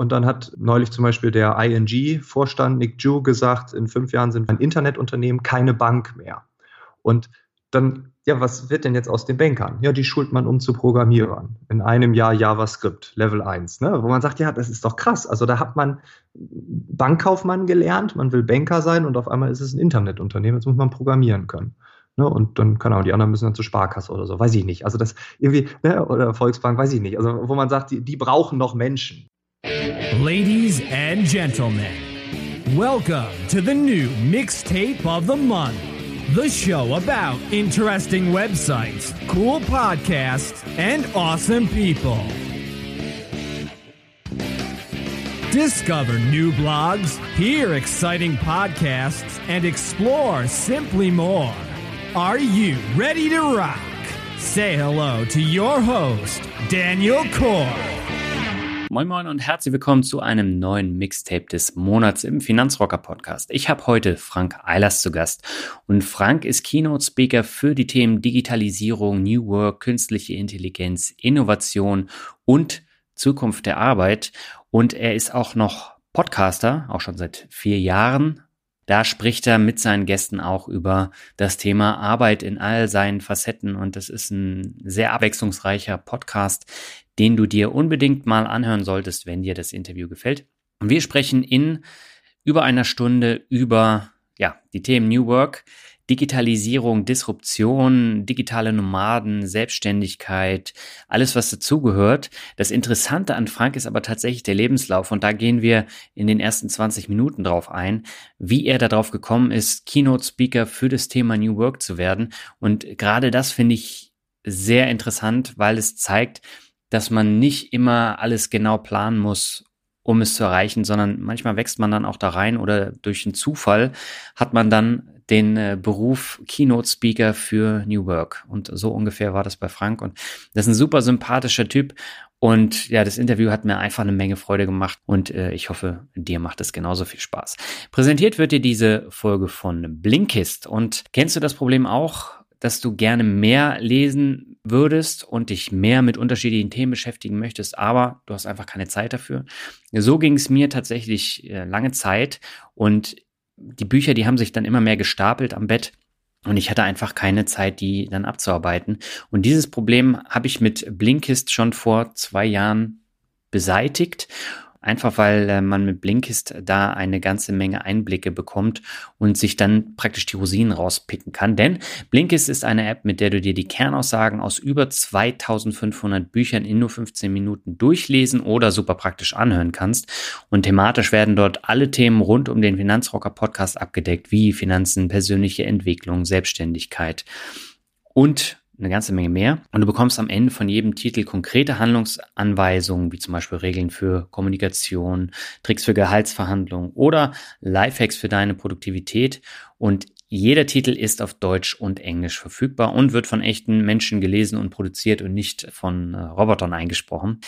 Und dann hat neulich zum Beispiel der ING-Vorstand Nick Ju gesagt, in fünf Jahren sind wir ein Internetunternehmen, keine Bank mehr. Und dann, ja, was wird denn jetzt aus den Bankern? Ja, die schult man um zu Programmierern. In einem Jahr JavaScript, Level 1, ne? wo man sagt, ja, das ist doch krass. Also da hat man Bankkaufmann gelernt, man will Banker sein und auf einmal ist es ein Internetunternehmen, jetzt muss man programmieren können. Ne? Und dann, keine Ahnung, die anderen müssen dann zur Sparkasse oder so, weiß ich nicht. Also das irgendwie, ne? oder Volksbank, weiß ich nicht. Also wo man sagt, die, die brauchen noch Menschen. Ladies and Gentlemen, welcome to the new Mixtape of the Month. The show about interesting websites, cool podcasts, and awesome people. Discover new blogs, hear exciting podcasts, and explore simply more. Are you ready to rock? Say hello to your host, Daniel Core. Moin Moin und herzlich willkommen zu einem neuen Mixtape des Monats im Finanzrocker Podcast. Ich habe heute Frank Eilers zu Gast. Und Frank ist Keynote Speaker für die Themen Digitalisierung, New Work, künstliche Intelligenz, Innovation und Zukunft der Arbeit. Und er ist auch noch Podcaster, auch schon seit vier Jahren. Da spricht er mit seinen Gästen auch über das Thema Arbeit in all seinen Facetten. Und das ist ein sehr abwechslungsreicher Podcast, den du dir unbedingt mal anhören solltest, wenn dir das Interview gefällt. Und wir sprechen in über einer Stunde über ja, die Themen New Work, Digitalisierung, Disruption, digitale Nomaden, Selbstständigkeit, alles, was dazugehört. Das Interessante an Frank ist aber tatsächlich der Lebenslauf und da gehen wir in den ersten 20 Minuten drauf ein, wie er darauf gekommen ist, Keynote Speaker für das Thema New Work zu werden. Und gerade das finde ich sehr interessant, weil es zeigt, dass man nicht immer alles genau planen muss, um es zu erreichen, sondern manchmal wächst man dann auch da rein oder durch einen Zufall hat man dann den äh, Beruf Keynote Speaker für New Work. Und so ungefähr war das bei Frank. Und das ist ein super sympathischer Typ. Und ja, das Interview hat mir einfach eine Menge Freude gemacht und äh, ich hoffe, dir macht es genauso viel Spaß. Präsentiert wird dir diese Folge von Blinkist. Und kennst du das Problem auch, dass du gerne mehr lesen würdest und dich mehr mit unterschiedlichen Themen beschäftigen möchtest, aber du hast einfach keine Zeit dafür? So ging es mir tatsächlich äh, lange Zeit und die Bücher, die haben sich dann immer mehr gestapelt am Bett. Und ich hatte einfach keine Zeit, die dann abzuarbeiten. Und dieses Problem habe ich mit Blinkist schon vor zwei Jahren beseitigt Einfach weil äh, man mit Blinkist da eine ganze Menge Einblicke bekommt und sich dann praktisch die Rosinen rauspicken kann. Denn Blinkist ist eine App, mit der du dir die Kernaussagen aus über 2500 Büchern in nur 15 Minuten durchlesen oder super praktisch anhören kannst. Und thematisch werden dort alle Themen rund um den Finanzrocker Podcast abgedeckt, wie Finanzen, persönliche Entwicklung, Selbstständigkeit und eine ganze Menge mehr. Und du bekommst am Ende von jedem Titel konkrete Handlungsanweisungen, wie zum Beispiel Regeln für Kommunikation, Tricks für Gehaltsverhandlungen oder Lifehacks für deine Produktivität. Und jeder Titel ist auf Deutsch und Englisch verfügbar und wird von echten Menschen gelesen und produziert und nicht von äh, Robotern eingesprochen.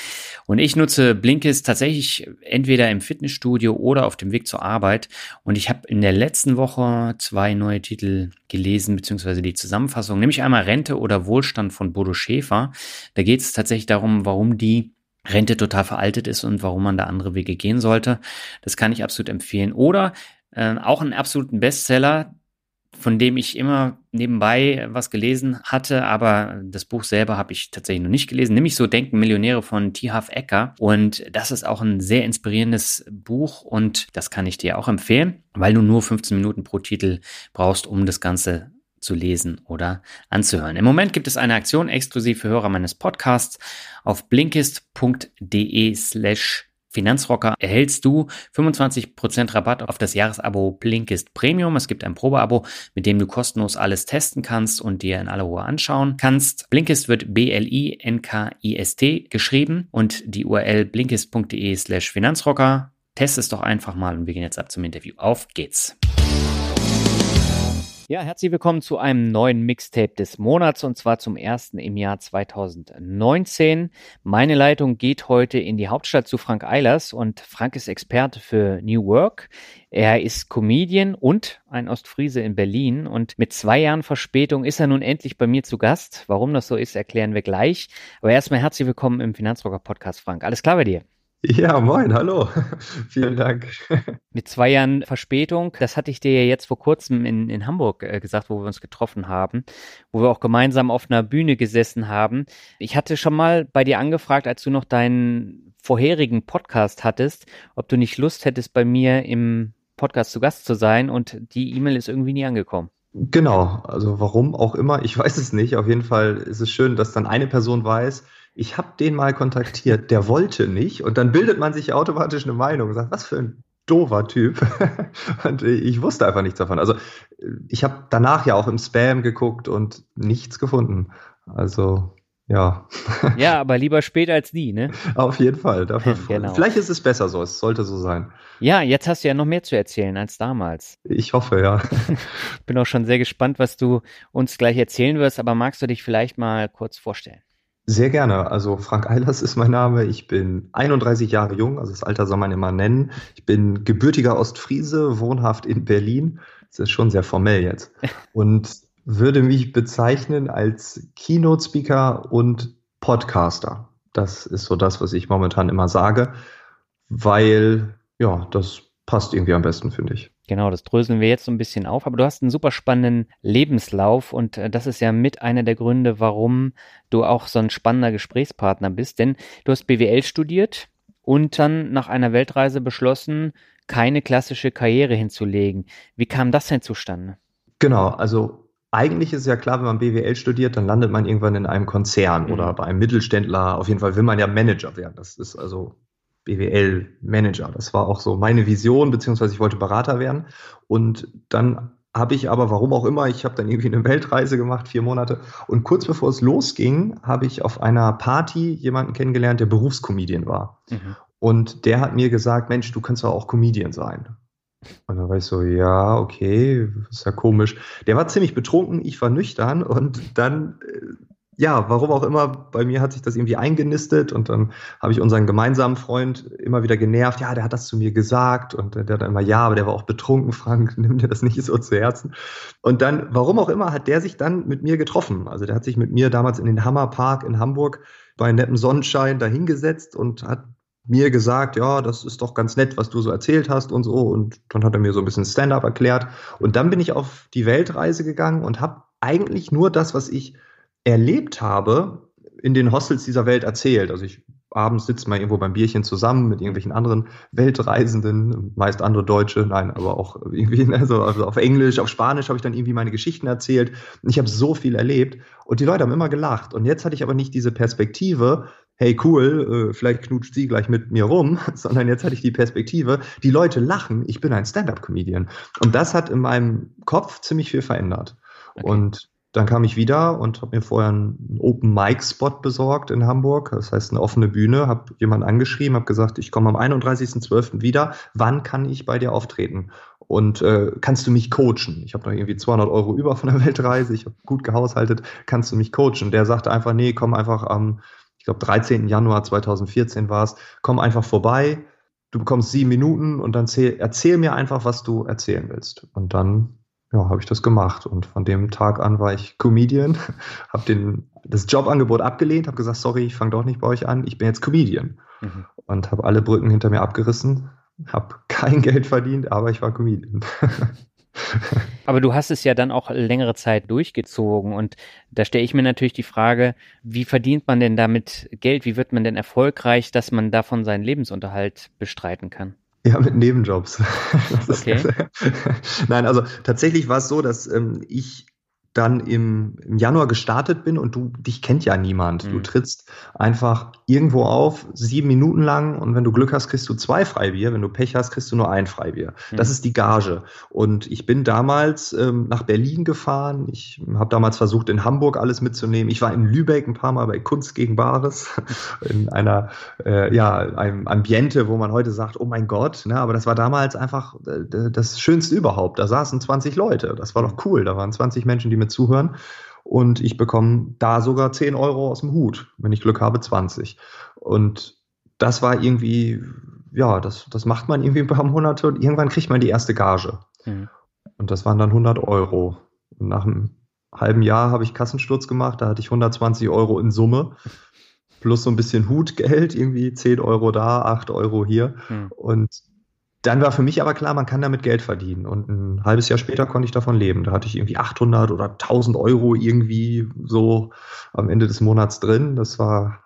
Und ich nutze Blinkist tatsächlich entweder im Fitnessstudio oder auf dem Weg zur Arbeit. Und ich habe in der letzten Woche zwei neue Titel gelesen, beziehungsweise die Zusammenfassung, nämlich einmal Rente oder Wohlstand von Bodo Schäfer. Da geht es tatsächlich darum, warum die Rente total veraltet ist und warum man da andere Wege gehen sollte. Das kann ich absolut empfehlen. Oder äh, auch einen absoluten Bestseller, von dem ich immer nebenbei was gelesen hatte, aber das Buch selber habe ich tatsächlich noch nicht gelesen, nämlich so Denken Millionäre von T. Half Ecker. Und das ist auch ein sehr inspirierendes Buch und das kann ich dir auch empfehlen, weil du nur 15 Minuten pro Titel brauchst, um das Ganze zu lesen oder anzuhören. Im Moment gibt es eine Aktion exklusiv für Hörer meines Podcasts auf blinkist.de slash Finanzrocker erhältst du 25% Rabatt auf das Jahresabo Blinkist Premium. Es gibt ein Probeabo, mit dem du kostenlos alles testen kannst und dir in aller Ruhe anschauen kannst. Blinkist wird B-L-I-N-K-I-S-T geschrieben und die URL blinkist.de slash Finanzrocker. Test es doch einfach mal und wir gehen jetzt ab zum Interview. Auf geht's! Ja, herzlich willkommen zu einem neuen Mixtape des Monats und zwar zum ersten im Jahr 2019. Meine Leitung geht heute in die Hauptstadt zu Frank Eilers und Frank ist Experte für New Work. Er ist Comedian und ein Ostfriese in Berlin und mit zwei Jahren Verspätung ist er nun endlich bei mir zu Gast. Warum das so ist, erklären wir gleich. Aber erstmal herzlich willkommen im Finanzrocker Podcast, Frank. Alles klar bei dir? Ja, moin, hallo. Vielen Dank. Mit zwei Jahren Verspätung, das hatte ich dir ja jetzt vor kurzem in, in Hamburg äh, gesagt, wo wir uns getroffen haben, wo wir auch gemeinsam auf einer Bühne gesessen haben. Ich hatte schon mal bei dir angefragt, als du noch deinen vorherigen Podcast hattest, ob du nicht Lust hättest, bei mir im Podcast zu Gast zu sein und die E-Mail ist irgendwie nie angekommen. Genau, also warum auch immer, ich weiß es nicht. Auf jeden Fall ist es schön, dass dann eine Person weiß, ich habe den mal kontaktiert, der wollte nicht. Und dann bildet man sich automatisch eine Meinung und sagt, was für ein doofer Typ. und ich wusste einfach nichts davon. Also ich habe danach ja auch im Spam geguckt und nichts gefunden. Also ja. Ja, aber lieber später als nie, ne? Auf jeden Fall. Dafür genau. Vielleicht ist es besser so, es sollte so sein. Ja, jetzt hast du ja noch mehr zu erzählen als damals. Ich hoffe, ja. Bin auch schon sehr gespannt, was du uns gleich erzählen wirst, aber magst du dich vielleicht mal kurz vorstellen? Sehr gerne. Also Frank Eilers ist mein Name. Ich bin 31 Jahre jung, also das Alter soll man immer nennen. Ich bin gebürtiger Ostfriese, wohnhaft in Berlin. Das ist schon sehr formell jetzt. Und würde mich bezeichnen als Keynote-Speaker und Podcaster. Das ist so das, was ich momentan immer sage, weil ja, das passt irgendwie am besten, finde ich. Genau, das dröseln wir jetzt so ein bisschen auf. Aber du hast einen super spannenden Lebenslauf und äh, das ist ja mit einer der Gründe, warum du auch so ein spannender Gesprächspartner bist. Denn du hast BWL studiert und dann nach einer Weltreise beschlossen, keine klassische Karriere hinzulegen. Wie kam das denn zustande? Genau, also eigentlich ist ja klar, wenn man BWL studiert, dann landet man irgendwann in einem Konzern mhm. oder bei einem Mittelständler. Auf jeden Fall will man ja Manager werden. Das ist also BWL-Manager. Das war auch so meine Vision, beziehungsweise ich wollte Berater werden. Und dann habe ich aber, warum auch immer, ich habe dann irgendwie eine Weltreise gemacht, vier Monate. Und kurz bevor es losging, habe ich auf einer Party jemanden kennengelernt, der Berufscomedian war. Mhm. Und der hat mir gesagt, Mensch, du kannst doch auch Comedian sein. Und dann war ich so, ja, okay, ist ja komisch. Der war ziemlich betrunken, ich war nüchtern und dann äh, ja, warum auch immer, bei mir hat sich das irgendwie eingenistet und dann habe ich unseren gemeinsamen Freund immer wieder genervt. Ja, der hat das zu mir gesagt und der, hat dann immer, ja, aber der war auch betrunken, Frank, nimm dir das nicht so zu Herzen. Und dann, warum auch immer, hat der sich dann mit mir getroffen. Also der hat sich mit mir damals in den Hammerpark in Hamburg bei nettem Sonnenschein dahingesetzt und hat mir gesagt, ja, das ist doch ganz nett, was du so erzählt hast und so. Und dann hat er mir so ein bisschen Stand-up erklärt. Und dann bin ich auf die Weltreise gegangen und habe eigentlich nur das, was ich erlebt habe, in den Hostels dieser Welt erzählt. Also ich abends sitzt man irgendwo beim Bierchen zusammen mit irgendwelchen anderen Weltreisenden, meist andere Deutsche, nein, aber auch irgendwie, also, also auf Englisch, auf Spanisch habe ich dann irgendwie meine Geschichten erzählt. Und ich habe so viel erlebt und die Leute haben immer gelacht. Und jetzt hatte ich aber nicht diese Perspektive, hey cool, äh, vielleicht knutscht sie gleich mit mir rum, sondern jetzt hatte ich die Perspektive, die Leute lachen, ich bin ein Stand-up-Comedian. Und das hat in meinem Kopf ziemlich viel verändert. Okay. Und dann kam ich wieder und habe mir vorher einen Open Mic Spot besorgt in Hamburg, das heißt eine offene Bühne, habe jemanden angeschrieben, habe gesagt, ich komme am 31.12. wieder, wann kann ich bei dir auftreten? Und äh, kannst du mich coachen? Ich habe noch irgendwie 200 Euro über von der Weltreise, ich habe gut gehaushaltet, kannst du mich coachen? Der sagte einfach, nee, komm einfach am, ich glaube 13. Januar 2014 war es, komm einfach vorbei, du bekommst sieben Minuten und dann erzähl, erzähl mir einfach, was du erzählen willst. Und dann ja, habe ich das gemacht. Und von dem Tag an war ich Comedian, habe den das Jobangebot abgelehnt, habe gesagt, sorry, ich fange doch nicht bei euch an, ich bin jetzt Comedian. Mhm. Und habe alle Brücken hinter mir abgerissen, habe kein Geld verdient, aber ich war Comedian. Aber du hast es ja dann auch längere Zeit durchgezogen und da stelle ich mir natürlich die Frage, wie verdient man denn damit Geld? Wie wird man denn erfolgreich, dass man davon seinen Lebensunterhalt bestreiten kann? Ja, mit Nebenjobs. okay. Nein, also tatsächlich war es so, dass ähm, ich dann im, im Januar gestartet bin und du, dich kennt ja niemand. Mhm. Du trittst einfach irgendwo auf, sieben Minuten lang und wenn du Glück hast, kriegst du zwei Freibier. Wenn du Pech hast, kriegst du nur ein Freibier. Mhm. Das ist die Gage. Und ich bin damals ähm, nach Berlin gefahren. Ich habe damals versucht, in Hamburg alles mitzunehmen. Ich war in Lübeck ein paar Mal bei Kunst gegen Bares, in einer, äh, ja, einem Ambiente, wo man heute sagt, oh mein Gott, ne, aber das war damals einfach äh, das Schönste überhaupt. Da saßen 20 Leute. Das war doch cool. Da waren 20 Menschen, die mir zuhören. Und ich bekomme da sogar 10 Euro aus dem Hut. Wenn ich Glück habe, 20. Und das war irgendwie, ja, das, das macht man irgendwie ein paar Monate und irgendwann kriegt man die erste Gage. Mhm. Und das waren dann 100 Euro. Und nach einem halben Jahr habe ich Kassensturz gemacht, da hatte ich 120 Euro in Summe. plus so ein bisschen Hutgeld, irgendwie 10 Euro da, 8 Euro hier. Hm. Und dann war für mich aber klar, man kann damit Geld verdienen. Und ein halbes Jahr später konnte ich davon leben. Da hatte ich irgendwie 800 oder 1000 Euro irgendwie so am Ende des Monats drin. Das war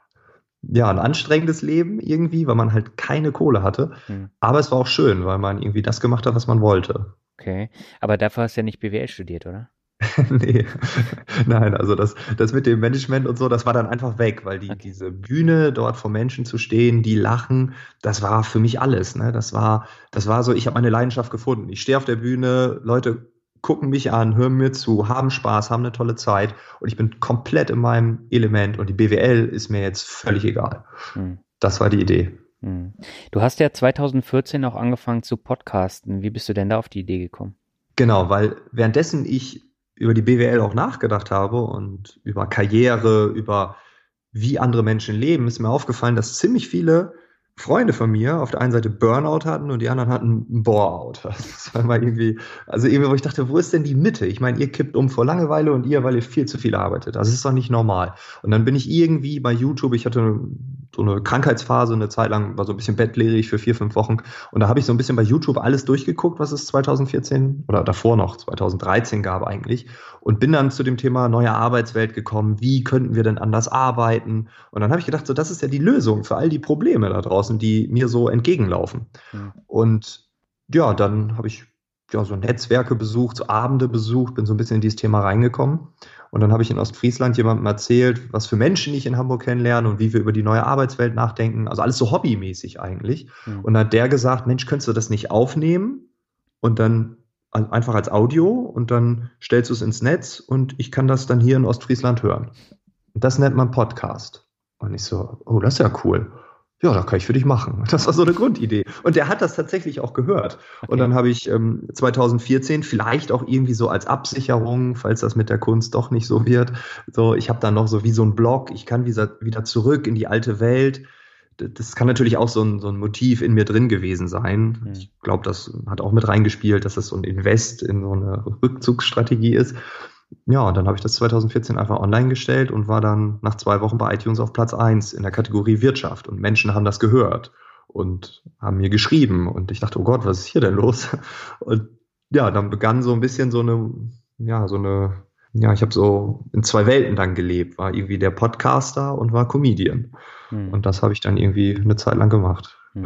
ja ein anstrengendes Leben irgendwie, weil man halt keine Kohle hatte. Hm. Aber es war auch schön, weil man irgendwie das gemacht hat, was man wollte. Okay, aber dafür hast du ja nicht BWL studiert, oder? nee, nein, also das, das mit dem Management und so, das war dann einfach weg, weil die, okay. diese Bühne dort vor Menschen zu stehen, die lachen, das war für mich alles. Ne? Das war, das war so, ich habe meine Leidenschaft gefunden. Ich stehe auf der Bühne, Leute gucken mich an, hören mir zu, haben Spaß, haben eine tolle Zeit und ich bin komplett in meinem Element und die BWL ist mir jetzt völlig egal. Hm. Das war die Idee. Hm. Du hast ja 2014 auch angefangen zu podcasten. Wie bist du denn da auf die Idee gekommen? Genau, weil währenddessen ich über die BWL auch nachgedacht habe und über Karriere, über wie andere Menschen leben, ist mir aufgefallen, dass ziemlich viele Freunde von mir auf der einen Seite Burnout hatten und die anderen hatten Boreout. Das war mal irgendwie, also irgendwie, wo ich dachte, wo ist denn die Mitte? Ich meine, ihr kippt um vor Langeweile und ihr, weil ihr viel zu viel arbeitet. Das ist doch nicht normal. Und dann bin ich irgendwie bei YouTube, ich hatte so eine Krankheitsphase, eine Zeit lang war so ein bisschen bettlägerig für vier, fünf Wochen. Und da habe ich so ein bisschen bei YouTube alles durchgeguckt, was es 2014 oder davor noch 2013 gab eigentlich. Und bin dann zu dem Thema neue Arbeitswelt gekommen. Wie könnten wir denn anders arbeiten? Und dann habe ich gedacht, so, das ist ja die Lösung für all die Probleme da draußen, die mir so entgegenlaufen. Mhm. Und ja, dann habe ich ja, so Netzwerke besucht, so Abende besucht, bin so ein bisschen in dieses Thema reingekommen. Und dann habe ich in Ostfriesland jemandem erzählt, was für Menschen ich in Hamburg kennenlerne und wie wir über die neue Arbeitswelt nachdenken. Also alles so hobbymäßig eigentlich. Mhm. Und dann hat der gesagt, Mensch, könntest du das nicht aufnehmen und dann einfach als Audio und dann stellst du es ins Netz und ich kann das dann hier in Ostfriesland hören. Und das nennt man Podcast. Und ich so, oh, das ist ja cool ja, das kann ich für dich machen. Das war so eine Grundidee. Und der hat das tatsächlich auch gehört. Okay. Und dann habe ich ähm, 2014 vielleicht auch irgendwie so als Absicherung, falls das mit der Kunst doch nicht so wird, so ich habe dann noch so wie so ein Blog, ich kann wieder, wieder zurück in die alte Welt. Das kann natürlich auch so ein, so ein Motiv in mir drin gewesen sein. Mhm. Ich glaube, das hat auch mit reingespielt, dass das so ein Invest in so eine Rückzugsstrategie ist ja, und dann habe ich das 2014 einfach online gestellt und war dann nach zwei Wochen bei iTunes auf Platz eins in der Kategorie Wirtschaft. Und Menschen haben das gehört und haben mir geschrieben. Und ich dachte, oh Gott, was ist hier denn los? Und ja, dann begann so ein bisschen so eine, ja, so eine, ja, ich habe so in zwei Welten dann gelebt. War irgendwie der Podcaster und war Comedian. Hm. Und das habe ich dann irgendwie eine Zeit lang gemacht. Hm.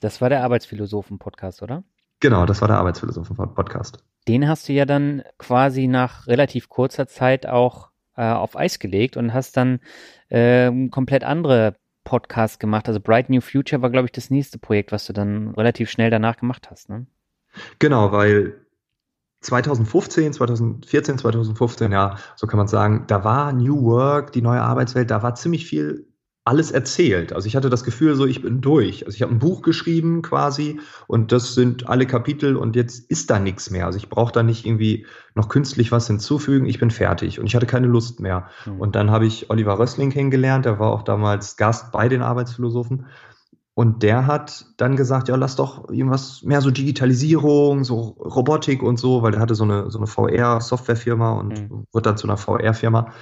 Das war der Arbeitsphilosophen-Podcast, oder? Genau, das war der Arbeitsphilosophen-Podcast. Den hast du ja dann quasi nach relativ kurzer Zeit auch äh, auf Eis gelegt und hast dann äh, komplett andere Podcasts gemacht. Also Bright New Future war, glaube ich, das nächste Projekt, was du dann relativ schnell danach gemacht hast. Ne? Genau, weil 2015, 2014, 2015, ja, so kann man sagen, da war New Work, die neue Arbeitswelt, da war ziemlich viel alles erzählt. Also ich hatte das Gefühl, so ich bin durch. Also ich habe ein Buch geschrieben quasi und das sind alle Kapitel und jetzt ist da nichts mehr. Also ich brauche da nicht irgendwie noch künstlich was hinzufügen. Ich bin fertig und ich hatte keine Lust mehr. Mhm. Und dann habe ich Oliver Rössling kennengelernt, der war auch damals Gast bei den Arbeitsphilosophen. Und der hat dann gesagt, ja, lass doch irgendwas mehr so Digitalisierung, so Robotik und so, weil der hatte so eine, so eine VR-Softwarefirma und mhm. wird dann zu einer VR-Firma.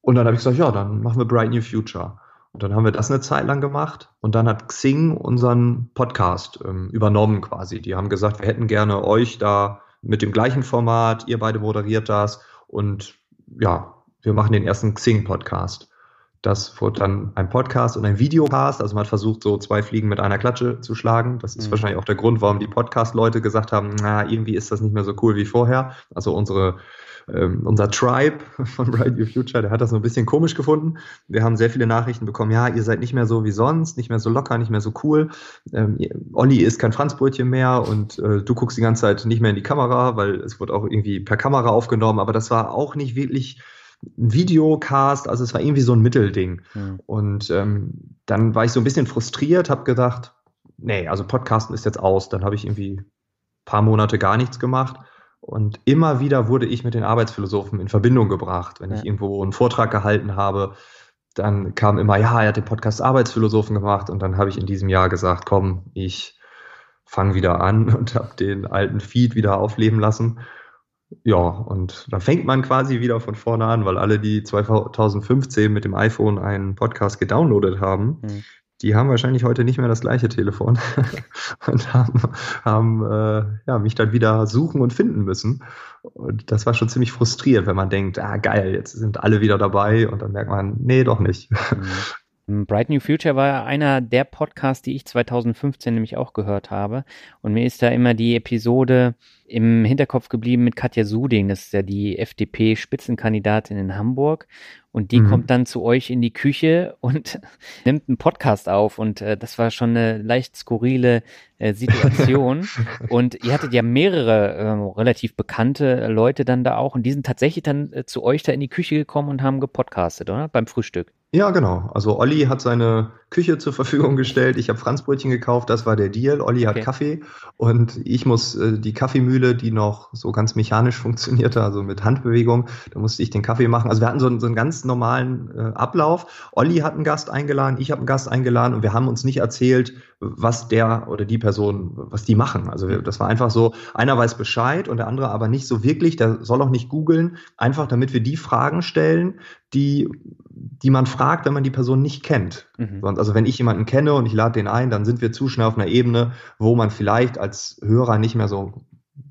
Und dann habe ich gesagt, ja, dann machen wir Bright New Future. Und dann haben wir das eine Zeit lang gemacht und dann hat Xing unseren Podcast ähm, übernommen quasi. Die haben gesagt, wir hätten gerne euch da mit dem gleichen Format, ihr beide moderiert das und ja, wir machen den ersten Xing-Podcast. Das wurde dann ein Podcast und ein Videocast. Also man hat versucht, so zwei Fliegen mit einer Klatsche zu schlagen. Das ist mhm. wahrscheinlich auch der Grund, warum die Podcast-Leute gesagt haben, na, irgendwie ist das nicht mehr so cool wie vorher. Also unsere ähm, unser Tribe von Bright New Future, der hat das so ein bisschen komisch gefunden. Wir haben sehr viele Nachrichten bekommen, ja, ihr seid nicht mehr so wie sonst, nicht mehr so locker, nicht mehr so cool. Ähm, Olli ist kein Franzbrötchen mehr und äh, du guckst die ganze Zeit nicht mehr in die Kamera, weil es wird auch irgendwie per Kamera aufgenommen, aber das war auch nicht wirklich Videocast, also es war irgendwie so ein Mittelding. Mhm. Und ähm, dann war ich so ein bisschen frustriert, habe gedacht, nee, also Podcasten ist jetzt aus. Dann habe ich irgendwie paar Monate gar nichts gemacht und immer wieder wurde ich mit den Arbeitsphilosophen in Verbindung gebracht. Wenn ja. ich irgendwo einen Vortrag gehalten habe, dann kam immer, ja, er hat den Podcast Arbeitsphilosophen gemacht. Und dann habe ich in diesem Jahr gesagt, komm, ich fange wieder an und habe den alten Feed wieder aufleben lassen. Ja, und da fängt man quasi wieder von vorne an, weil alle, die 2015 mit dem iPhone einen Podcast gedownloadet haben, mhm. die haben wahrscheinlich heute nicht mehr das gleiche Telefon und haben, haben äh, ja, mich dann wieder suchen und finden müssen. Und das war schon ziemlich frustrierend, wenn man denkt, ah geil, jetzt sind alle wieder dabei und dann merkt man, nee, doch nicht. Mhm. Bright New Future war einer der Podcasts, die ich 2015 nämlich auch gehört habe. Und mir ist da immer die Episode im Hinterkopf geblieben mit Katja Suding. Das ist ja die FDP-Spitzenkandidatin in Hamburg. Und die mhm. kommt dann zu euch in die Küche und nimmt einen Podcast auf. Und äh, das war schon eine leicht skurrile äh, Situation. und ihr hattet ja mehrere äh, relativ bekannte Leute dann da auch. Und die sind tatsächlich dann äh, zu euch da in die Küche gekommen und haben gepodcastet, oder? Beim Frühstück. Ja, genau. Also Olli hat seine Küche zur Verfügung gestellt. Ich habe Franzbrötchen gekauft, das war der Deal. Olli hat okay. Kaffee und ich muss äh, die Kaffeemühle, die noch so ganz mechanisch funktionierte, also mit Handbewegung, da musste ich den Kaffee machen. Also wir hatten so, so einen ganz normalen äh, Ablauf. Olli hat einen Gast eingeladen, ich habe einen Gast eingeladen und wir haben uns nicht erzählt, was der oder die Person, was die machen. Also das war einfach so, einer weiß Bescheid und der andere aber nicht so wirklich, der soll auch nicht googeln, einfach damit wir die Fragen stellen, die, die man fragt, wenn man die Person nicht kennt. Mhm. Also wenn ich jemanden kenne und ich lade den ein, dann sind wir zu schnell auf einer Ebene, wo man vielleicht als Hörer nicht mehr so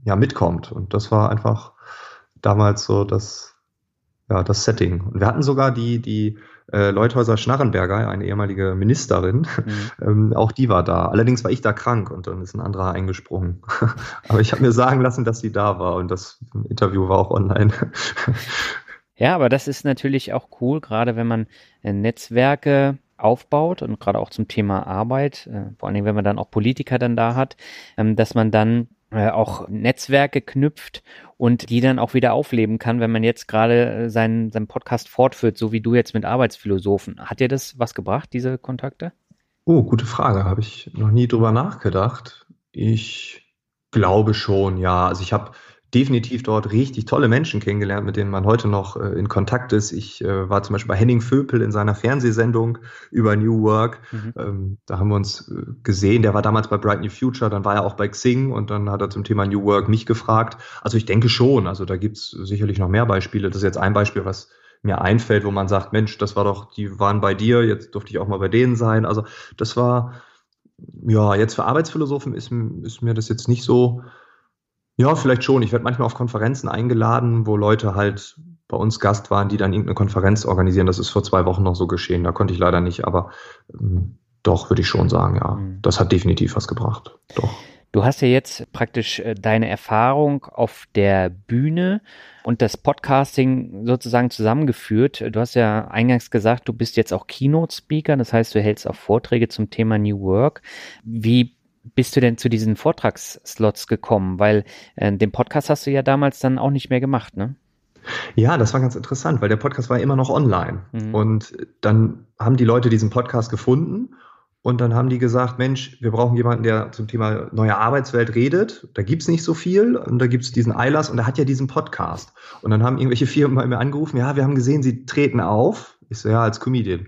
ja, mitkommt. Und das war einfach damals so das, ja, das Setting. Und wir hatten sogar die, die äh, Leuthäuser Schnarrenberger, eine ehemalige Ministerin, mhm. ähm, auch die war da. Allerdings war ich da krank und dann ist ein anderer eingesprungen. Aber ich habe mir sagen lassen, dass sie da war und das Interview war auch online. Ja, aber das ist natürlich auch cool, gerade wenn man äh, Netzwerke aufbaut und gerade auch zum Thema Arbeit, äh, vor allen Dingen, wenn man dann auch Politiker dann da hat, ähm, dass man dann äh, auch Netzwerke knüpft und die dann auch wieder aufleben kann, wenn man jetzt gerade seinen, seinen Podcast fortführt, so wie du jetzt mit Arbeitsphilosophen. Hat dir das was gebracht, diese Kontakte? Oh, gute Frage. Habe ich noch nie drüber nachgedacht. Ich glaube schon, ja. Also ich habe definitiv dort richtig tolle Menschen kennengelernt, mit denen man heute noch äh, in Kontakt ist. Ich äh, war zum Beispiel bei Henning Vöpel in seiner Fernsehsendung über New Work. Mhm. Ähm, da haben wir uns äh, gesehen. Der war damals bei Bright New Future, dann war er auch bei Xing und dann hat er zum Thema New Work mich gefragt. Also ich denke schon, also da gibt's sicherlich noch mehr Beispiele. Das ist jetzt ein Beispiel, was mir einfällt, wo man sagt, Mensch, das war doch, die waren bei dir, jetzt durfte ich auch mal bei denen sein. Also das war, ja, jetzt für Arbeitsphilosophen ist, ist mir das jetzt nicht so ja, vielleicht schon. Ich werde manchmal auf Konferenzen eingeladen, wo Leute halt bei uns Gast waren, die dann irgendeine Konferenz organisieren. Das ist vor zwei Wochen noch so geschehen. Da konnte ich leider nicht, aber ähm, doch, würde ich schon sagen, ja. Mhm. Das hat definitiv was gebracht. Doch. Du hast ja jetzt praktisch äh, deine Erfahrung auf der Bühne und das Podcasting sozusagen zusammengeführt. Du hast ja eingangs gesagt, du bist jetzt auch Keynote-Speaker, das heißt, du hältst auch Vorträge zum Thema New Work. Wie bist du denn zu diesen Vortragsslots gekommen? Weil äh, den Podcast hast du ja damals dann auch nicht mehr gemacht, ne? Ja, das war ganz interessant, weil der Podcast war immer noch online. Mhm. Und dann haben die Leute diesen Podcast gefunden und dann haben die gesagt, Mensch, wir brauchen jemanden, der zum Thema neue Arbeitswelt redet. Da gibt's nicht so viel. Und da gibt's diesen Eilers und der hat ja diesen Podcast. Und dann haben irgendwelche Firmen bei mir angerufen, ja, wir haben gesehen, sie treten auf ich so, ja, als Comedian.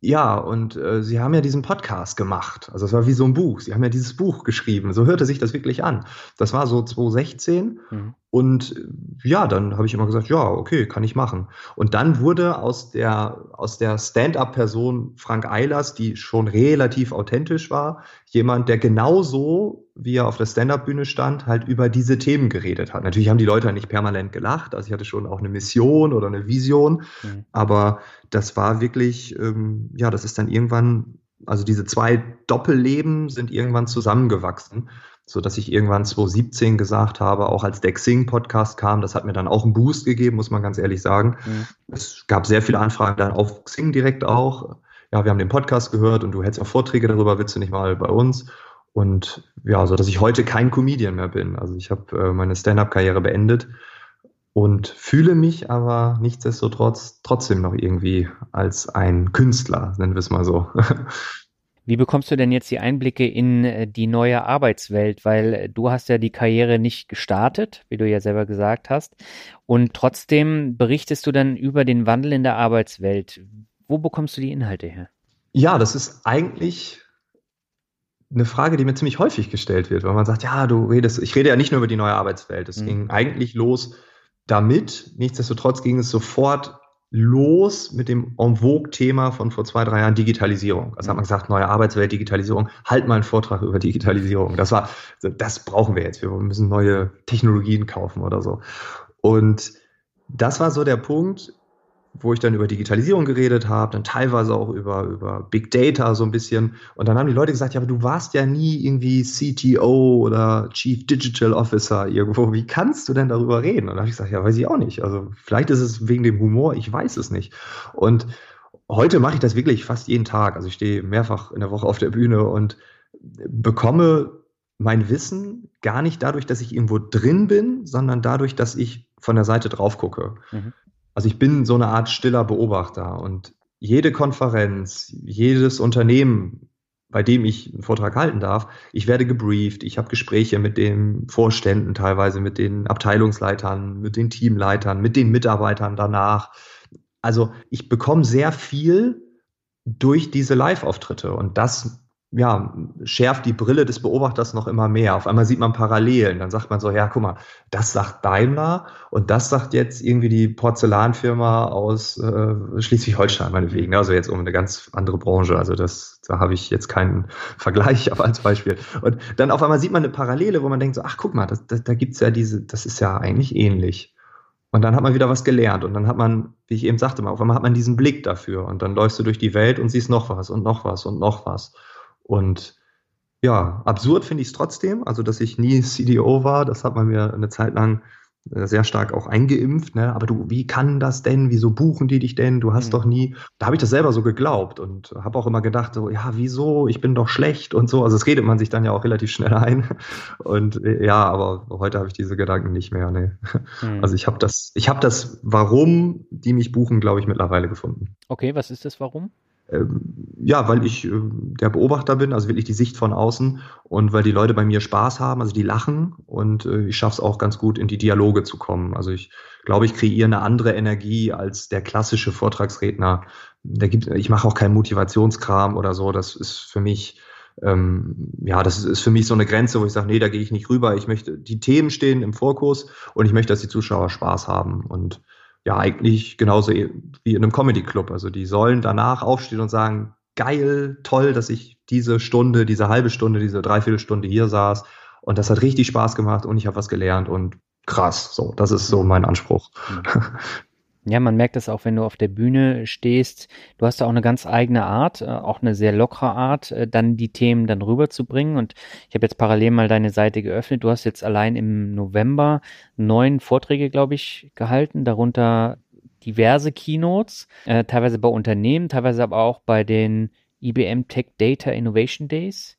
ja, und äh, sie haben ja diesen Podcast gemacht. Also es war wie so ein Buch. Sie haben ja dieses Buch geschrieben. So hörte sich das wirklich an. Das war so 2016. Mhm. Und ja, dann habe ich immer gesagt, ja, okay, kann ich machen. Und dann wurde aus der, aus der Stand-up-Person Frank Eilers, die schon relativ authentisch war, jemand, der genauso wie er auf der Stand-up-Bühne stand, halt über diese Themen geredet hat. Natürlich haben die Leute nicht permanent gelacht, also ich hatte schon auch eine Mission oder eine Vision, mhm. aber das war wirklich, ähm, ja, das ist dann irgendwann, also diese zwei Doppelleben sind irgendwann zusammengewachsen, so dass ich irgendwann 2017 gesagt habe, auch als der Xing-Podcast kam, das hat mir dann auch einen Boost gegeben, muss man ganz ehrlich sagen. Mhm. Es gab sehr viele Anfragen dann auf Xing direkt auch. Ja, wir haben den Podcast gehört und du hältst auch Vorträge darüber, willst du nicht mal bei uns? Und ja, so dass ich heute kein Comedian mehr bin. Also ich habe äh, meine Stand-up-Karriere beendet und fühle mich aber nichtsdestotrotz trotzdem noch irgendwie als ein Künstler, nennen wir es mal so. Wie bekommst du denn jetzt die Einblicke in äh, die neue Arbeitswelt? Weil äh, du hast ja die Karriere nicht gestartet, wie du ja selber gesagt hast. Und trotzdem berichtest du dann über den Wandel in der Arbeitswelt. Wo bekommst du die Inhalte her? Ja, das ist eigentlich eine Frage, die mir ziemlich häufig gestellt wird, weil man sagt, ja, du redest, ich rede ja nicht nur über die neue Arbeitswelt. Es mhm. ging eigentlich los damit. Nichtsdestotrotz ging es sofort los mit dem en vogue Thema von vor zwei, drei Jahren Digitalisierung. Also hat man gesagt, neue Arbeitswelt, Digitalisierung, halt mal einen Vortrag über Digitalisierung. Das war, das brauchen wir jetzt. Wir müssen neue Technologien kaufen oder so. Und das war so der Punkt, wo ich dann über Digitalisierung geredet habe, dann teilweise auch über, über Big Data so ein bisschen. Und dann haben die Leute gesagt, ja, aber du warst ja nie irgendwie CTO oder Chief Digital Officer irgendwo. Wie kannst du denn darüber reden? Und dann habe ich gesagt, ja, weiß ich auch nicht. Also vielleicht ist es wegen dem Humor, ich weiß es nicht. Und heute mache ich das wirklich fast jeden Tag. Also ich stehe mehrfach in der Woche auf der Bühne und bekomme mein Wissen gar nicht dadurch, dass ich irgendwo drin bin, sondern dadurch, dass ich von der Seite drauf gucke. Mhm also ich bin so eine Art stiller Beobachter und jede Konferenz, jedes Unternehmen, bei dem ich einen Vortrag halten darf, ich werde gebrieft, ich habe Gespräche mit den Vorständen, teilweise mit den Abteilungsleitern, mit den Teamleitern, mit den Mitarbeitern danach. Also ich bekomme sehr viel durch diese Live-Auftritte und das ja, schärft die Brille des Beobachters noch immer mehr. Auf einmal sieht man Parallelen. Dann sagt man so, ja, guck mal, das sagt Daimler und das sagt jetzt irgendwie die Porzellanfirma aus äh, Schleswig-Holstein, meinetwegen. Also jetzt um eine ganz andere Branche. Also das, da habe ich jetzt keinen Vergleich, aber als Beispiel. Und dann auf einmal sieht man eine Parallele, wo man denkt so, ach, guck mal, das, das, da gibt's ja diese, das ist ja eigentlich ähnlich. Und dann hat man wieder was gelernt und dann hat man, wie ich eben sagte, auf einmal hat man diesen Blick dafür und dann läufst du durch die Welt und siehst noch was und noch was und noch was. Und ja, absurd finde ich es trotzdem, also dass ich nie CDO war, das hat man mir eine Zeit lang äh, sehr stark auch eingeimpft, ne? aber du, wie kann das denn, wieso buchen die dich denn, du hast mhm. doch nie, da habe ich das selber so geglaubt und habe auch immer gedacht, so, ja, wieso, ich bin doch schlecht und so, also es redet man sich dann ja auch relativ schnell ein und äh, ja, aber heute habe ich diese Gedanken nicht mehr, ne? Mhm. Also ich habe das, ich habe das Warum, die mich buchen, glaube ich, mittlerweile gefunden. Okay, was ist das Warum? Ähm, ja, weil ich äh, der Beobachter bin, also wirklich die Sicht von außen und weil die Leute bei mir Spaß haben, also die lachen und äh, ich schaffe es auch ganz gut, in die Dialoge zu kommen. Also ich glaube, ich kreiere eine andere Energie als der klassische Vortragsredner. Da gibt, ich mache auch keinen Motivationskram oder so. Das ist für mich, ähm, ja, das ist für mich so eine Grenze, wo ich sage, nee, da gehe ich nicht rüber. Ich möchte, die Themen stehen im Fokus und ich möchte, dass die Zuschauer Spaß haben und ja eigentlich genauso wie in einem Comedy Club. Also die sollen danach aufstehen und sagen, geil, toll, dass ich diese Stunde, diese halbe Stunde, diese Dreiviertelstunde hier saß und das hat richtig Spaß gemacht und ich habe was gelernt und krass. So, das ist so mein Anspruch. Ja, man merkt es auch, wenn du auf der Bühne stehst. Du hast da auch eine ganz eigene Art, äh, auch eine sehr lockere Art, äh, dann die Themen dann rüberzubringen. Und ich habe jetzt parallel mal deine Seite geöffnet. Du hast jetzt allein im November neun Vorträge, glaube ich, gehalten, darunter diverse Keynotes, äh, teilweise bei Unternehmen, teilweise aber auch bei den IBM Tech Data Innovation Days.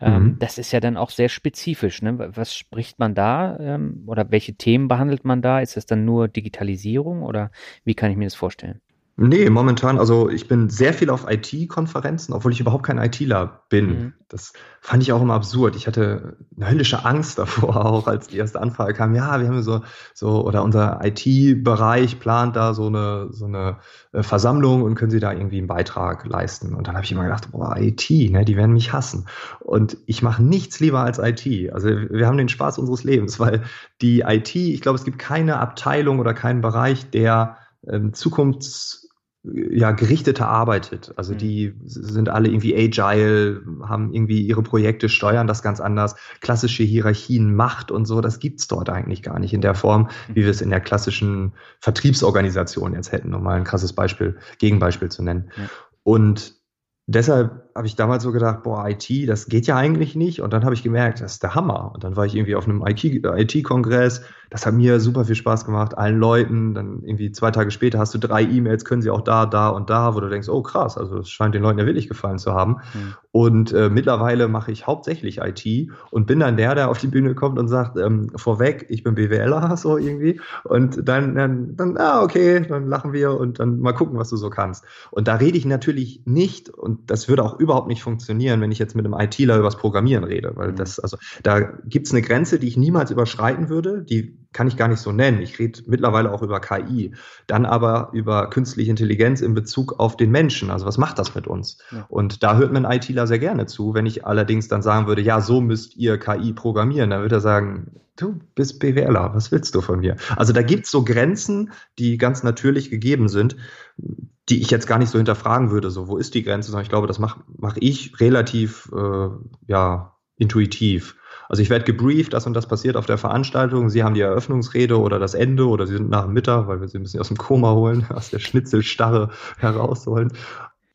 Ähm, mhm. Das ist ja dann auch sehr spezifisch. Ne? Was spricht man da ähm, oder welche Themen behandelt man da? Ist das dann nur Digitalisierung oder wie kann ich mir das vorstellen? Nee, momentan, also ich bin sehr viel auf IT-Konferenzen, obwohl ich überhaupt kein ITler bin. Mhm. Das fand ich auch immer absurd. Ich hatte eine höllische Angst davor, auch als die erste Anfrage kam. Ja, wir haben so, so, oder unser IT-Bereich plant da so eine, so eine äh, Versammlung und können Sie da irgendwie einen Beitrag leisten. Und dann habe ich immer gedacht, boah, IT, ne, die werden mich hassen. Und ich mache nichts lieber als IT. Also wir haben den Spaß unseres Lebens, weil die IT, ich glaube, es gibt keine Abteilung oder keinen Bereich, der ähm, Zukunfts ja, gerichteter arbeitet. Also mhm. die sind alle irgendwie agile, haben irgendwie ihre Projekte, steuern das ganz anders. Klassische Hierarchien, Macht und so, das gibt's dort eigentlich gar nicht in der Form, wie wir es in der klassischen Vertriebsorganisation jetzt hätten, um mal ein krasses Beispiel, Gegenbeispiel zu nennen. Ja. Und deshalb habe ich damals so gedacht, boah, IT, das geht ja eigentlich nicht. Und dann habe ich gemerkt, das ist der Hammer. Und dann war ich irgendwie auf einem IT-Kongress. Das hat mir super viel Spaß gemacht, allen Leuten. Dann irgendwie zwei Tage später hast du drei E-Mails, können sie auch da, da und da, wo du denkst, oh krass, also es scheint den Leuten ja wirklich gefallen zu haben. Mhm. Und äh, mittlerweile mache ich hauptsächlich IT und bin dann der, der auf die Bühne kommt und sagt, ähm, vorweg, ich bin BWLer, so irgendwie. Und dann, dann, dann, ah, okay, dann lachen wir und dann mal gucken, was du so kannst. Und da rede ich natürlich nicht, und das würde auch überhaupt nicht funktionieren, wenn ich jetzt mit einem ITler über das Programmieren rede, weil mhm. das, also da gibt es eine Grenze, die ich niemals überschreiten würde, die kann ich gar nicht so nennen. Ich rede mittlerweile auch über KI, dann aber über künstliche Intelligenz in Bezug auf den Menschen. Also was macht das mit uns? Ja. Und da hört man ITler sehr gerne zu. Wenn ich allerdings dann sagen würde, ja, so müsst ihr KI programmieren, dann würde er sagen, du bist BWLer, was willst du von mir? Also da gibt es so Grenzen, die ganz natürlich gegeben sind, die ich jetzt gar nicht so hinterfragen würde. So, wo ist die Grenze? Sondern ich glaube, das mache mach ich relativ äh, ja, intuitiv. Also ich werde gebrieft, das und das passiert auf der Veranstaltung. Sie haben die Eröffnungsrede oder das Ende oder Sie sind nach dem Mittag, weil wir sie ein bisschen aus dem Koma holen, aus der Schnitzelstarre herausholen.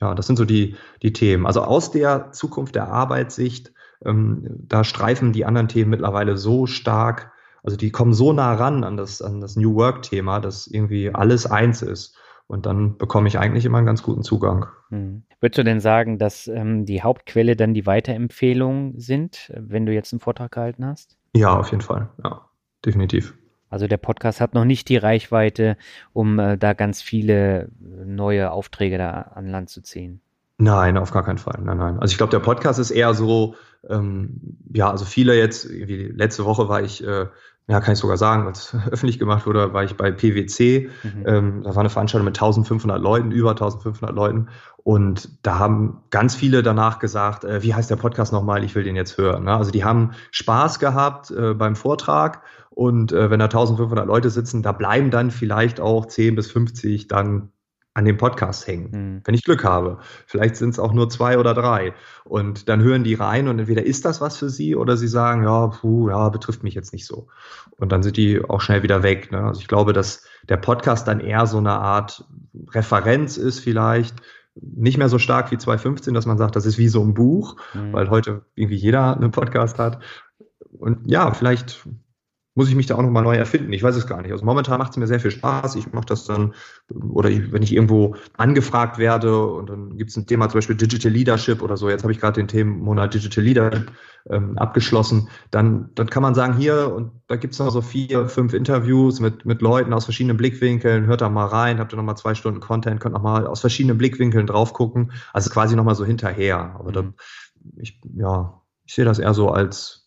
Ja, das sind so die, die Themen. Also aus der Zukunft der Arbeitssicht, ähm, da streifen die anderen Themen mittlerweile so stark, also die kommen so nah ran an das, an das New Work-Thema, dass irgendwie alles eins ist. Und dann bekomme ich eigentlich immer einen ganz guten Zugang. Hm. Würdest du denn sagen, dass ähm, die Hauptquelle dann die Weiterempfehlungen sind, wenn du jetzt einen Vortrag gehalten hast? Ja, auf jeden Fall. Ja, definitiv. Also der Podcast hat noch nicht die Reichweite, um äh, da ganz viele neue Aufträge da an Land zu ziehen. Nein, auf gar keinen Fall. Nein, nein. Also ich glaube, der Podcast ist eher so, ähm, ja, also viele jetzt, wie letzte Woche war ich äh, ja, kann ich sogar sagen, was öffentlich gemacht wurde, war ich bei PwC. Mhm. Ähm, da war eine Veranstaltung mit 1500 Leuten, über 1500 Leuten. Und da haben ganz viele danach gesagt, äh, wie heißt der Podcast nochmal? Ich will den jetzt hören. Ne? Also die haben Spaß gehabt äh, beim Vortrag. Und äh, wenn da 1500 Leute sitzen, da bleiben dann vielleicht auch 10 bis 50 dann an dem Podcast hängen, mhm. wenn ich Glück habe. Vielleicht sind es auch nur zwei oder drei. Und dann hören die rein und entweder ist das was für sie oder sie sagen, ja, puh, ja, betrifft mich jetzt nicht so. Und dann sind die auch schnell wieder weg. Ne? Also ich glaube, dass der Podcast dann eher so eine Art Referenz ist vielleicht. Nicht mehr so stark wie 2015, dass man sagt, das ist wie so ein Buch, mhm. weil heute irgendwie jeder einen Podcast hat. Und ja, vielleicht muss ich mich da auch nochmal neu erfinden. Ich weiß es gar nicht. Also momentan macht es mir sehr viel Spaß. Ich mache das dann, oder ich, wenn ich irgendwo angefragt werde und dann gibt es ein Thema zum Beispiel Digital Leadership oder so, jetzt habe ich gerade den Themenmonat Digital Leadership ähm, abgeschlossen, dann, dann kann man sagen, hier, und da gibt es noch so vier, fünf Interviews mit, mit Leuten aus verschiedenen Blickwinkeln, hört da mal rein, habt ihr nochmal zwei Stunden Content, könnt nochmal aus verschiedenen Blickwinkeln drauf gucken. Also quasi nochmal so hinterher. Aber dann, ich, ja, ich sehe das eher so als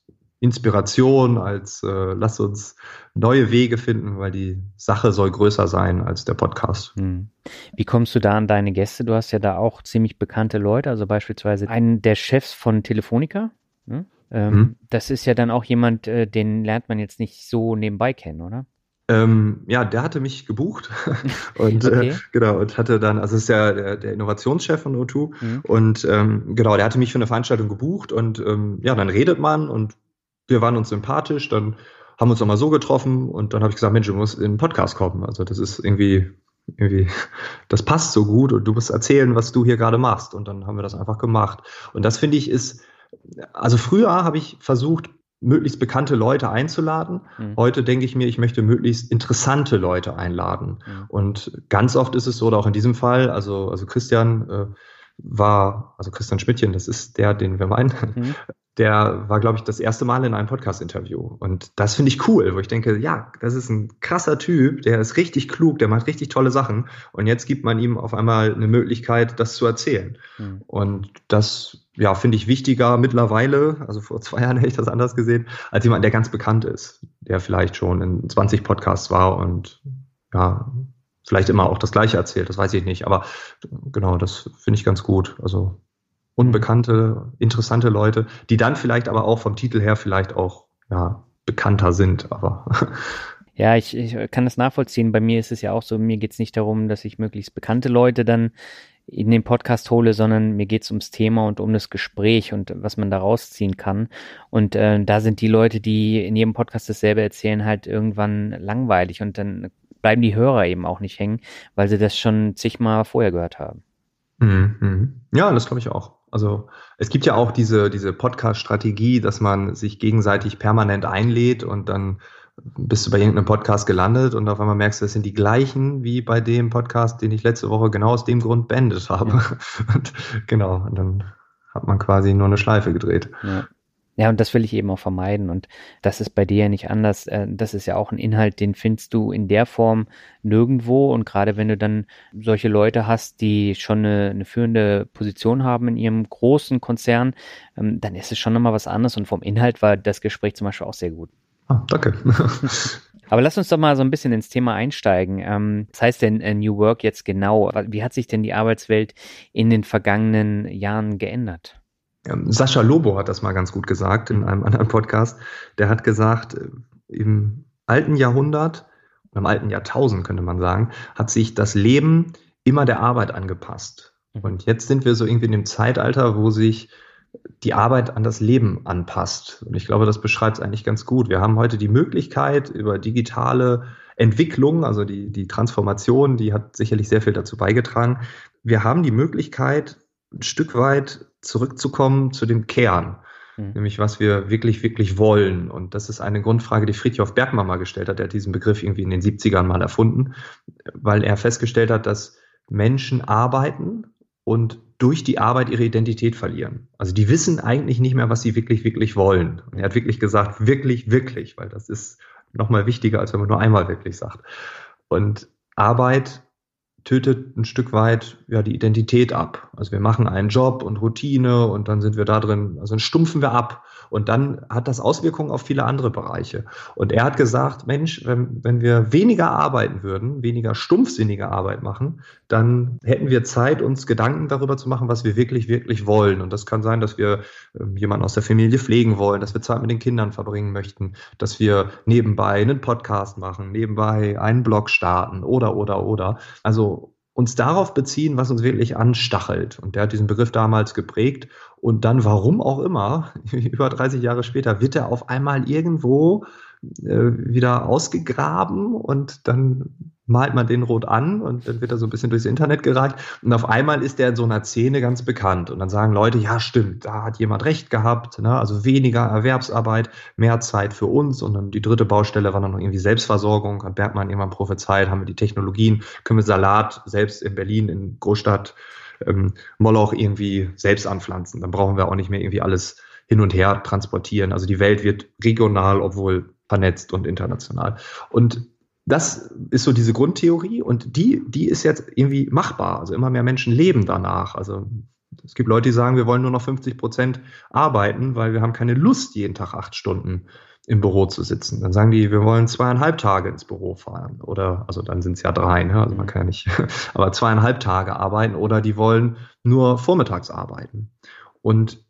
Inspiration, als äh, lass uns neue Wege finden, weil die Sache soll größer sein als der Podcast. Hm. Wie kommst du da an deine Gäste? Du hast ja da auch ziemlich bekannte Leute, also beispielsweise einen der Chefs von Telefonica. Ne? Ähm, hm. Das ist ja dann auch jemand, äh, den lernt man jetzt nicht so nebenbei kennen, oder? Ähm, ja, der hatte mich gebucht und äh, okay. äh, genau und hatte dann, also ist ja der, der Innovationschef von O2 mhm. und ähm, genau, der hatte mich für eine Veranstaltung gebucht und ähm, ja, dann redet man und wir waren uns sympathisch, dann haben wir uns nochmal so getroffen und dann habe ich gesagt, Mensch, du musst in den Podcast kommen. Also das ist irgendwie, irgendwie, das passt so gut und du musst erzählen, was du hier gerade machst. Und dann haben wir das einfach gemacht. Und das finde ich ist, also früher habe ich versucht, möglichst bekannte Leute einzuladen. Mhm. Heute denke ich mir, ich möchte möglichst interessante Leute einladen. Mhm. Und ganz oft ist es so, oder auch in diesem Fall, also, also Christian äh, war, also Christian Schmidtchen, das ist der, den wir meinen, mhm der war, glaube ich, das erste Mal in einem Podcast-Interview. Und das finde ich cool, wo ich denke, ja, das ist ein krasser Typ, der ist richtig klug, der macht richtig tolle Sachen. Und jetzt gibt man ihm auf einmal eine Möglichkeit, das zu erzählen. Mhm. Und das, ja, finde ich wichtiger mittlerweile, also vor zwei Jahren hätte ich das anders gesehen, als jemand, der ganz bekannt ist, der vielleicht schon in 20 Podcasts war und ja, vielleicht immer auch das Gleiche erzählt, das weiß ich nicht. Aber genau, das finde ich ganz gut. Also unbekannte, interessante Leute, die dann vielleicht aber auch vom Titel her vielleicht auch ja, bekannter sind, aber. Ja, ich, ich kann das nachvollziehen. Bei mir ist es ja auch so, mir geht es nicht darum, dass ich möglichst bekannte Leute dann in den Podcast hole, sondern mir geht es ums Thema und um das Gespräch und was man da rausziehen kann. Und äh, da sind die Leute, die in jedem Podcast dasselbe erzählen, halt irgendwann langweilig und dann bleiben die Hörer eben auch nicht hängen, weil sie das schon zigmal vorher gehört haben. Mhm. mhm. Ja, das glaube ich auch. Also es gibt ja auch diese, diese Podcast-Strategie, dass man sich gegenseitig permanent einlädt und dann bist du bei irgendeinem Podcast gelandet und auf einmal merkst du, das sind die gleichen wie bei dem Podcast, den ich letzte Woche genau aus dem Grund beendet habe. Ja. Und genau, und dann hat man quasi nur eine Schleife gedreht. Ja. Ja, und das will ich eben auch vermeiden. Und das ist bei dir ja nicht anders. Äh, das ist ja auch ein Inhalt, den findest du in der Form nirgendwo. Und gerade wenn du dann solche Leute hast, die schon eine, eine führende Position haben in ihrem großen Konzern, ähm, dann ist es schon nochmal was anderes. Und vom Inhalt war das Gespräch zum Beispiel auch sehr gut. Ah, danke. Aber lass uns doch mal so ein bisschen ins Thema einsteigen. Ähm, was heißt denn äh, New Work jetzt genau? Wie hat sich denn die Arbeitswelt in den vergangenen Jahren geändert? Sascha Lobo hat das mal ganz gut gesagt in einem anderen Podcast. Der hat gesagt, äh, im alten Jahrhundert, im alten Jahrtausend könnte man sagen, hat sich das Leben immer der Arbeit angepasst. Mhm. Und jetzt sind wir so irgendwie in dem Zeitalter, wo sich die Arbeit an das Leben anpasst. Und ich glaube, das beschreibt es eigentlich ganz gut. Wir haben heute die Möglichkeit, über digitale Entwicklung, also die, die Transformation, die hat sicherlich sehr viel dazu beigetragen. Wir haben die Möglichkeit, ein Stück weit zurückzukommen zu dem Kern, mhm. nämlich was wir wirklich, wirklich wollen. Und das ist eine Grundfrage, die Friedhof Bergmann mal gestellt hat. Er hat diesen Begriff irgendwie in den 70ern mal erfunden, weil er festgestellt hat, dass Menschen arbeiten und durch die Arbeit ihre Identität verlieren. Also die wissen eigentlich nicht mehr, was sie wirklich, wirklich wollen. Und er hat wirklich gesagt, wirklich, wirklich, weil das ist nochmal wichtiger, als wenn man nur einmal wirklich sagt. Und Arbeit tötet ein Stück weit ja die Identität ab. Also wir machen einen Job und Routine und dann sind wir da drin, also dann stumpfen wir ab und dann hat das Auswirkungen auf viele andere Bereiche. Und er hat gesagt, Mensch, wenn, wenn wir weniger arbeiten würden, weniger stumpfsinnige Arbeit machen, dann hätten wir Zeit, uns Gedanken darüber zu machen, was wir wirklich, wirklich wollen. Und das kann sein, dass wir ähm, jemanden aus der Familie pflegen wollen, dass wir Zeit mit den Kindern verbringen möchten, dass wir nebenbei einen Podcast machen, nebenbei einen Blog starten oder, oder, oder. Also uns darauf beziehen, was uns wirklich anstachelt. Und der hat diesen Begriff damals geprägt. Und dann, warum auch immer, über 30 Jahre später, wird er auf einmal irgendwo wieder ausgegraben und dann malt man den rot an und dann wird er so ein bisschen durchs Internet gereicht. Und auf einmal ist er in so einer Szene ganz bekannt. Und dann sagen Leute, ja stimmt, da hat jemand recht gehabt, ne? also weniger Erwerbsarbeit, mehr Zeit für uns. Und dann die dritte Baustelle war dann noch irgendwie Selbstversorgung, hat Bergmann irgendwann prophezeit, haben wir die Technologien, können wir Salat selbst in Berlin, in Großstadt, ähm, Moloch irgendwie selbst anpflanzen, dann brauchen wir auch nicht mehr irgendwie alles hin und her transportieren, also die Welt wird regional, obwohl vernetzt und international und das ist so diese Grundtheorie und die, die ist jetzt irgendwie machbar. Also immer mehr Menschen leben danach. Also es gibt Leute, die sagen, wir wollen nur noch 50 Prozent arbeiten, weil wir haben keine Lust, jeden Tag acht Stunden im Büro zu sitzen. Dann sagen die, wir wollen zweieinhalb Tage ins Büro fahren. Oder, also dann sind es ja drei, ne? also man kann ja nicht, aber zweieinhalb Tage arbeiten oder die wollen nur vormittags arbeiten. Und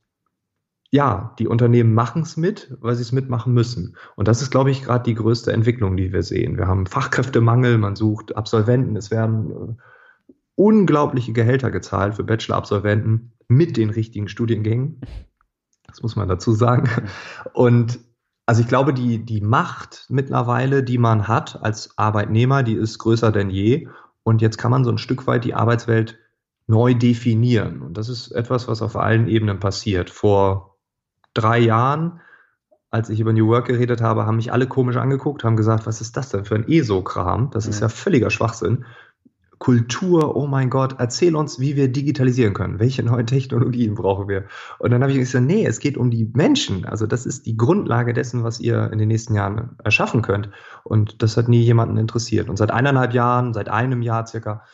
ja, die Unternehmen machen es mit, weil sie es mitmachen müssen. Und das ist, glaube ich, gerade die größte Entwicklung, die wir sehen. Wir haben Fachkräftemangel, man sucht Absolventen, es werden äh, unglaubliche Gehälter gezahlt für Bachelor-Absolventen mit den richtigen Studiengängen. Das muss man dazu sagen. Und also ich glaube, die, die Macht mittlerweile, die man hat als Arbeitnehmer, die ist größer denn je. Und jetzt kann man so ein Stück weit die Arbeitswelt neu definieren. Und das ist etwas, was auf allen Ebenen passiert. Vor drei Jahren, als ich über New Work geredet habe, haben mich alle komisch angeguckt, haben gesagt, was ist das denn für ein ESO-Kram? Das ist ja völliger Schwachsinn. Kultur, oh mein Gott, erzähl uns, wie wir digitalisieren können. Welche neuen Technologien brauchen wir? Und dann habe ich gesagt, nee, es geht um die Menschen. Also das ist die Grundlage dessen, was ihr in den nächsten Jahren erschaffen könnt. Und das hat nie jemanden interessiert. Und seit eineinhalb Jahren, seit einem Jahr circa,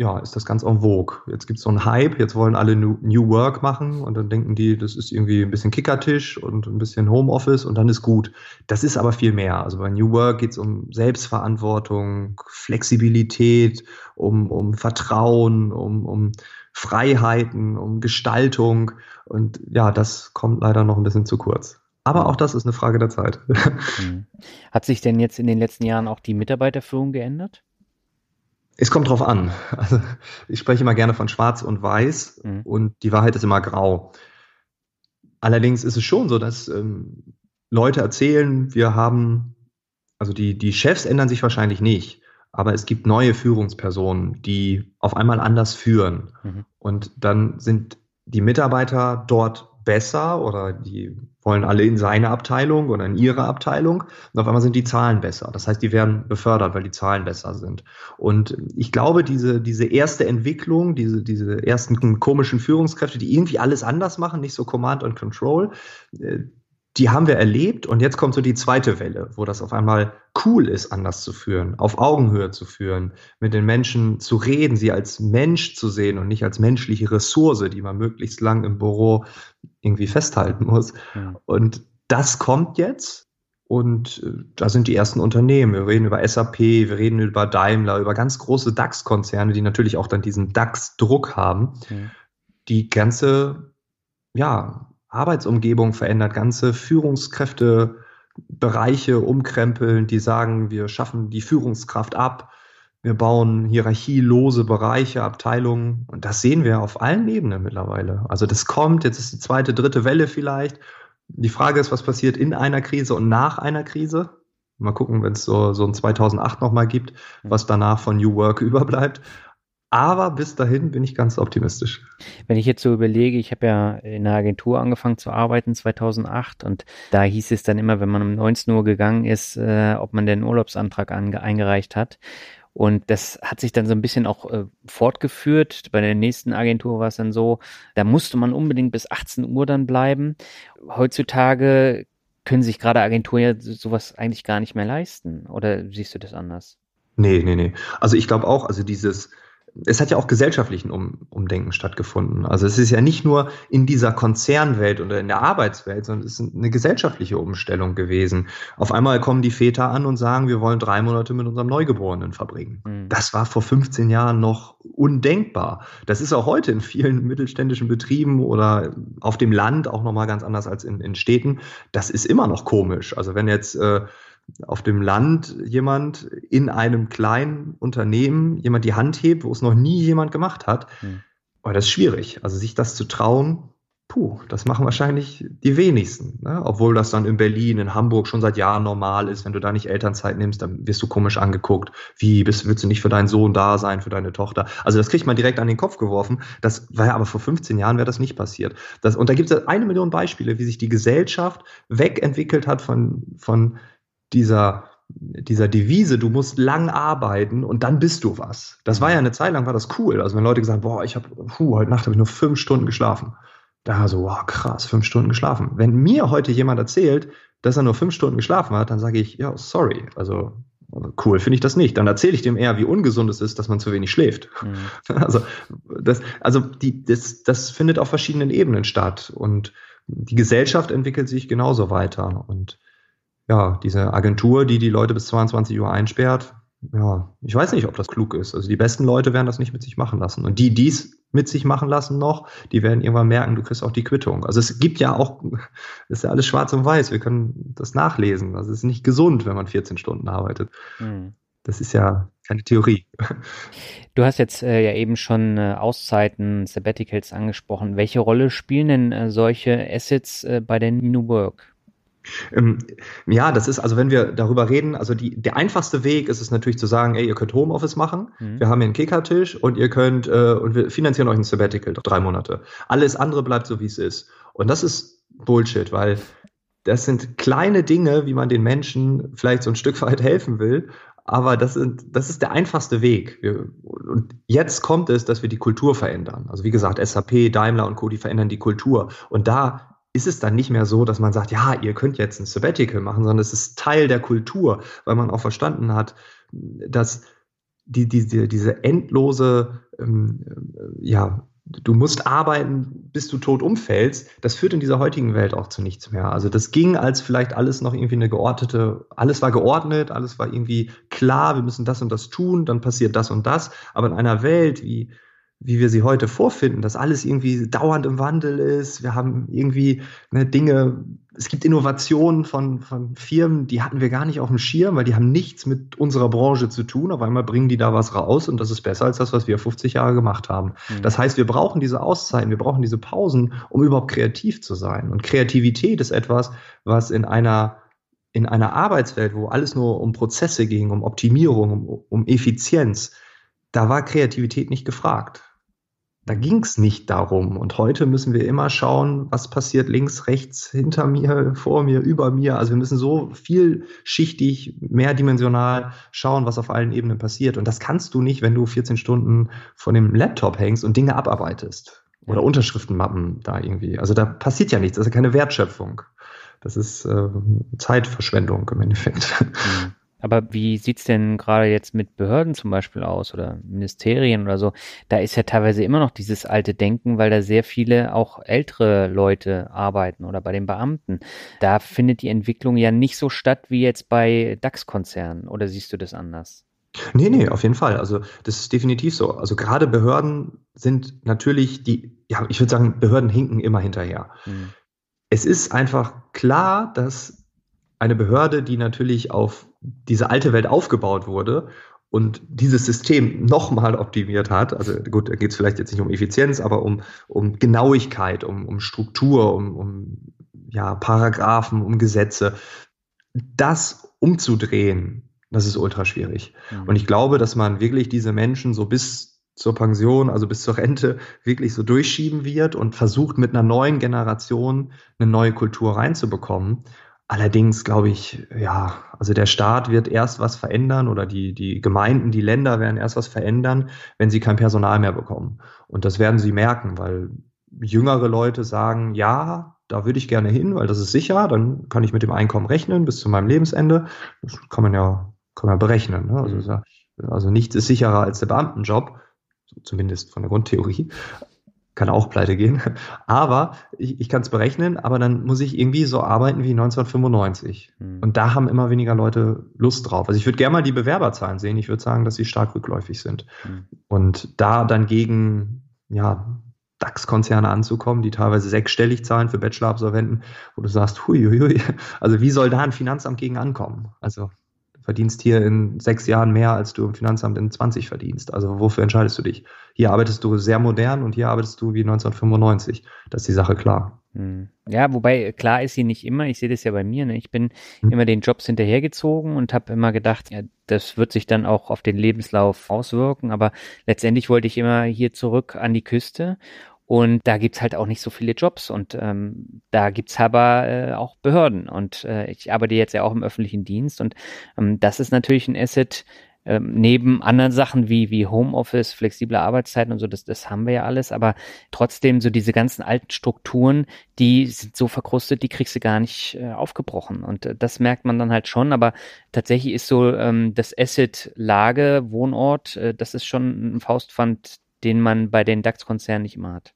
ja, ist das ganz en vogue. Jetzt gibt es so einen Hype, jetzt wollen alle New, New, Work machen und dann denken die, das ist irgendwie ein bisschen Kickertisch und ein bisschen Homeoffice und dann ist gut. Das ist aber viel mehr. Also bei New Work geht es um Selbstverantwortung, Flexibilität, um, um Vertrauen, um, um Freiheiten, um Gestaltung und ja, das kommt leider noch ein bisschen zu kurz. Aber auch das ist eine Frage der Zeit. Mhm. Hat sich denn jetzt in den letzten Jahren auch die Mitarbeiterführung geändert? Es kommt drauf an. Also ich spreche immer gerne von Schwarz und Weiß mhm. und die Wahrheit ist immer grau. Allerdings ist es schon so, dass ähm, Leute erzählen, wir haben, also die, die Chefs ändern sich wahrscheinlich nicht, aber es gibt neue Führungspersonen, die auf einmal anders führen. Mhm. Und dann sind die Mitarbeiter dort besser oder die wollen alle in seine Abteilung oder in ihre Abteilung und auf einmal sind die Zahlen besser. Das heißt, die werden befördert, weil die Zahlen besser sind. Und ich glaube, diese, diese erste Entwicklung, diese, diese ersten komischen Führungskräfte, die irgendwie alles anders machen, nicht so Command and Control, äh, die haben wir erlebt und jetzt kommt so die zweite Welle, wo das auf einmal cool ist, anders zu führen, auf Augenhöhe zu führen, mit den Menschen zu reden, sie als Mensch zu sehen und nicht als menschliche Ressource, die man möglichst lang im Büro irgendwie festhalten muss. Ja. Und das kommt jetzt Und äh, da sind die ersten Unternehmen. Wir reden über SAP, wir reden über Daimler, über ganz große DAX-Konzerne, die natürlich auch dann diesen DAX-Druck haben, mhm. die ganze ja, Arbeitsumgebung verändert, ganze Führungskräftebereiche umkrempeln, die sagen, wir schaffen die Führungskraft ab, wir bauen hierarchielose Bereiche, Abteilungen und das sehen wir auf allen Ebenen mittlerweile. Also das kommt, jetzt ist die zweite, dritte Welle vielleicht die Frage ist, was passiert in einer Krise und nach einer Krise. Mal gucken, wenn es so, so ein 2008 nochmal gibt, was danach von New Work überbleibt. Aber bis dahin bin ich ganz optimistisch. Wenn ich jetzt so überlege, ich habe ja in einer Agentur angefangen zu arbeiten 2008 und da hieß es dann immer, wenn man um 19 Uhr gegangen ist, äh, ob man den Urlaubsantrag eingereicht hat. Und das hat sich dann so ein bisschen auch äh, fortgeführt. Bei der nächsten Agentur war es dann so, da musste man unbedingt bis 18 Uhr dann bleiben. Heutzutage können sich gerade Agenturen ja sowas eigentlich gar nicht mehr leisten. Oder siehst du das anders? Nee, nee, nee. Also ich glaube auch, also dieses, es hat ja auch gesellschaftlichen um Umdenken stattgefunden. Also es ist ja nicht nur in dieser Konzernwelt oder in der Arbeitswelt, sondern es ist eine gesellschaftliche Umstellung gewesen. Auf einmal kommen die Väter an und sagen, wir wollen drei Monate mit unserem Neugeborenen verbringen. Mhm. Das war vor 15 Jahren noch undenkbar. Das ist auch heute in vielen mittelständischen Betrieben oder auf dem Land auch nochmal ganz anders als in, in Städten. Das ist immer noch komisch. Also wenn jetzt äh, auf dem Land jemand in einem kleinen Unternehmen jemand die Hand hebt, wo es noch nie jemand gemacht hat. Hm. Aber das ist schwierig. Also sich das zu trauen, puh, das machen wahrscheinlich die wenigsten. Ne? Obwohl das dann in Berlin, in Hamburg schon seit Jahren normal ist. Wenn du da nicht Elternzeit nimmst, dann wirst du komisch angeguckt. Wie, bist, willst du nicht für deinen Sohn da sein, für deine Tochter? Also das kriegt man direkt an den Kopf geworfen. Das war ja aber vor 15 Jahren wäre das nicht passiert. Das, und da gibt es eine Million Beispiele, wie sich die Gesellschaft wegentwickelt hat von, von dieser, dieser Devise, du musst lang arbeiten und dann bist du was. Das war ja eine Zeit lang, war das cool. Also wenn Leute gesagt, boah, ich habe, heute Nacht habe ich nur fünf Stunden geschlafen. Da so, wow, krass, fünf Stunden geschlafen. Wenn mir heute jemand erzählt, dass er nur fünf Stunden geschlafen hat, dann sage ich, ja, sorry. Also cool finde ich das nicht. Dann erzähle ich dem eher, wie ungesund es ist, dass man zu wenig schläft. Mhm. Also, das, also die, das, das findet auf verschiedenen Ebenen statt. Und die Gesellschaft entwickelt sich genauso weiter. Und ja, diese Agentur, die die Leute bis 22 Uhr einsperrt, ja, ich weiß nicht, ob das klug ist. Also die besten Leute werden das nicht mit sich machen lassen. Und die, die es mit sich machen lassen noch, die werden irgendwann merken, du kriegst auch die Quittung. Also es gibt ja auch, ist ja alles schwarz und weiß, wir können das nachlesen. Also es ist nicht gesund, wenn man 14 Stunden arbeitet. Mhm. Das ist ja keine Theorie. Du hast jetzt äh, ja eben schon äh, Auszeiten, Sabbaticals angesprochen. Welche Rolle spielen denn äh, solche Assets äh, bei der New Work? Ähm, ja, das ist, also wenn wir darüber reden, also die, der einfachste Weg ist es natürlich zu sagen, ey, ihr könnt Homeoffice machen, mhm. wir haben hier einen Kickertisch und ihr könnt, äh, und wir finanzieren euch ein Sabbatical, drei Monate. Alles andere bleibt so, wie es ist. Und das ist Bullshit, weil das sind kleine Dinge, wie man den Menschen vielleicht so ein Stück weit helfen will, aber das, sind, das ist der einfachste Weg. Wir, und jetzt kommt es, dass wir die Kultur verändern. Also wie gesagt, SAP, Daimler und Co., die verändern die Kultur. Und da ist es dann nicht mehr so, dass man sagt, ja, ihr könnt jetzt ein Sabbatical machen, sondern es ist Teil der Kultur, weil man auch verstanden hat, dass die, die, diese endlose, ähm, ja, du musst arbeiten, bis du tot umfällst, das führt in dieser heutigen Welt auch zu nichts mehr. Also das ging, als vielleicht alles noch irgendwie eine geordnete, alles war geordnet, alles war irgendwie klar, wir müssen das und das tun, dann passiert das und das. Aber in einer Welt wie wie wir sie heute vorfinden, dass alles irgendwie dauernd im Wandel ist. Wir haben irgendwie ne, Dinge, es gibt Innovationen von, von Firmen, die hatten wir gar nicht auf dem Schirm, weil die haben nichts mit unserer Branche zu tun. Auf einmal bringen die da was raus und das ist besser als das, was wir 50 Jahre gemacht haben. Mhm. Das heißt, wir brauchen diese Auszeiten, wir brauchen diese Pausen, um überhaupt kreativ zu sein. Und Kreativität ist etwas, was in einer in einer Arbeitswelt, wo alles nur um Prozesse ging, um Optimierung, um, um Effizienz, da war Kreativität nicht gefragt. Da ging es nicht darum. Und heute müssen wir immer schauen, was passiert links, rechts, hinter mir, vor mir, über mir. Also wir müssen so vielschichtig, mehrdimensional schauen, was auf allen Ebenen passiert. Und das kannst du nicht, wenn du 14 Stunden vor dem Laptop hängst und Dinge abarbeitest. Oder Unterschriftenmappen da irgendwie. Also da passiert ja nichts. Das ist ja keine Wertschöpfung. Das ist äh, Zeitverschwendung im Endeffekt. Mhm. Aber wie sieht's denn gerade jetzt mit Behörden zum Beispiel aus oder Ministerien oder so? Da ist ja teilweise immer noch dieses alte Denken, weil da sehr viele auch ältere Leute arbeiten oder bei den Beamten. Da findet die Entwicklung ja nicht so statt wie jetzt bei DAX-Konzernen. Oder siehst du das anders? Nee, nee, auf jeden Fall. Also das ist definitiv so. Also gerade Behörden sind natürlich die, ja, ich würde sagen, Behörden hinken immer hinterher. Mhm. Es ist einfach klar, dass eine Behörde, die natürlich auf diese alte Welt aufgebaut wurde und dieses System nochmal optimiert hat, also gut, da geht es vielleicht jetzt nicht um Effizienz, aber um, um Genauigkeit, um, um Struktur, um, um ja, Paragraphen, um Gesetze, das umzudrehen, das ist ultra schwierig. Mhm. Und ich glaube, dass man wirklich diese Menschen so bis zur Pension, also bis zur Rente, wirklich so durchschieben wird und versucht mit einer neuen Generation eine neue Kultur reinzubekommen. Allerdings glaube ich, ja, also der Staat wird erst was verändern oder die, die Gemeinden, die Länder werden erst was verändern, wenn sie kein Personal mehr bekommen. Und das werden sie merken, weil jüngere Leute sagen, ja, da würde ich gerne hin, weil das ist sicher, dann kann ich mit dem Einkommen rechnen bis zu meinem Lebensende. Das kann man ja, kann man berechnen. Ne? Also, mhm. also nichts ist sicherer als der Beamtenjob, zumindest von der Grundtheorie kann auch pleite gehen. Aber ich, ich kann es berechnen, aber dann muss ich irgendwie so arbeiten wie 1995. Mhm. Und da haben immer weniger Leute Lust drauf. Also ich würde gerne mal die Bewerberzahlen sehen. Ich würde sagen, dass sie stark rückläufig sind. Mhm. Und da dann gegen, ja, DAX-Konzerne anzukommen, die teilweise sechsstellig zahlen für Bachelor-Absolventen, wo du sagst, hui, hui, hui, also wie soll da ein Finanzamt gegen ankommen? Also verdienst hier in sechs Jahren mehr, als du im Finanzamt in 20 verdienst. Also wofür entscheidest du dich? Hier arbeitest du sehr modern und hier arbeitest du wie 1995. Das ist die Sache klar. Hm. Ja, wobei klar ist sie nicht immer. Ich sehe das ja bei mir. Ne? Ich bin hm. immer den Jobs hinterhergezogen und habe immer gedacht, ja, das wird sich dann auch auf den Lebenslauf auswirken. Aber letztendlich wollte ich immer hier zurück an die Küste und da gibt's halt auch nicht so viele Jobs und ähm, da gibt's aber äh, auch Behörden. Und äh, ich arbeite jetzt ja auch im öffentlichen Dienst und ähm, das ist natürlich ein Asset, ähm, neben anderen Sachen wie, wie Homeoffice, flexible Arbeitszeiten und so, das, das haben wir ja alles, aber trotzdem so diese ganzen alten Strukturen, die sind so verkrustet, die kriegst du gar nicht äh, aufgebrochen. Und äh, das merkt man dann halt schon, aber tatsächlich ist so ähm, das Asset Lage, Wohnort, äh, das ist schon ein Faustpfand, den man bei den DAX-Konzernen nicht immer hat.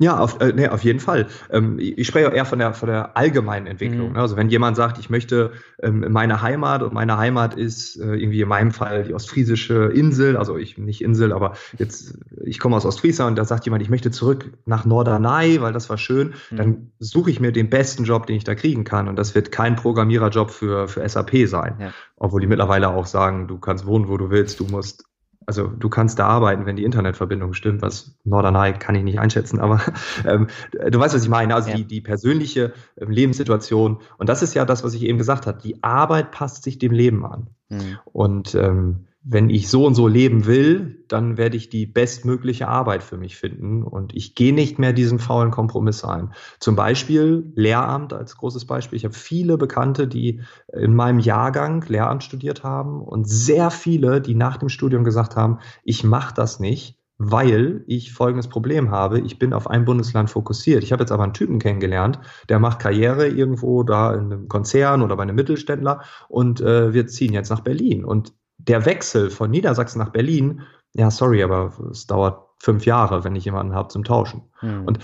Ja, auf, äh, nee, auf jeden Fall. Ähm, ich spreche eher von der, von der allgemeinen Entwicklung. Mhm. Ne? Also wenn jemand sagt, ich möchte ähm, meine Heimat und meine Heimat ist äh, irgendwie in meinem Fall die ostfriesische Insel, also ich nicht Insel, aber jetzt, ich komme aus Ostfriesland und da sagt jemand, ich möchte zurück nach Norderney, weil das war schön, mhm. dann suche ich mir den besten Job, den ich da kriegen kann. Und das wird kein Programmiererjob für, für SAP sein. Ja. Obwohl die mittlerweile auch sagen, du kannst wohnen, wo du willst, du musst also du kannst da arbeiten, wenn die Internetverbindung stimmt, was Norderney kann ich nicht einschätzen, aber ähm, du weißt, was ich meine. Also ja. die, die persönliche ähm, Lebenssituation. Und das ist ja das, was ich eben gesagt habe. Die Arbeit passt sich dem Leben an. Mhm. Und ähm, wenn ich so und so leben will, dann werde ich die bestmögliche Arbeit für mich finden und ich gehe nicht mehr diesen faulen Kompromiss ein. Zum Beispiel Lehramt als großes Beispiel. Ich habe viele Bekannte, die in meinem Jahrgang Lehramt studiert haben und sehr viele, die nach dem Studium gesagt haben, ich mache das nicht, weil ich folgendes Problem habe. Ich bin auf ein Bundesland fokussiert. Ich habe jetzt aber einen Typen kennengelernt, der macht Karriere irgendwo da in einem Konzern oder bei einem Mittelständler und äh, wir ziehen jetzt nach Berlin. Und der Wechsel von Niedersachsen nach Berlin, ja, sorry, aber es dauert fünf Jahre, wenn ich jemanden habe zum Tauschen. Hm. Und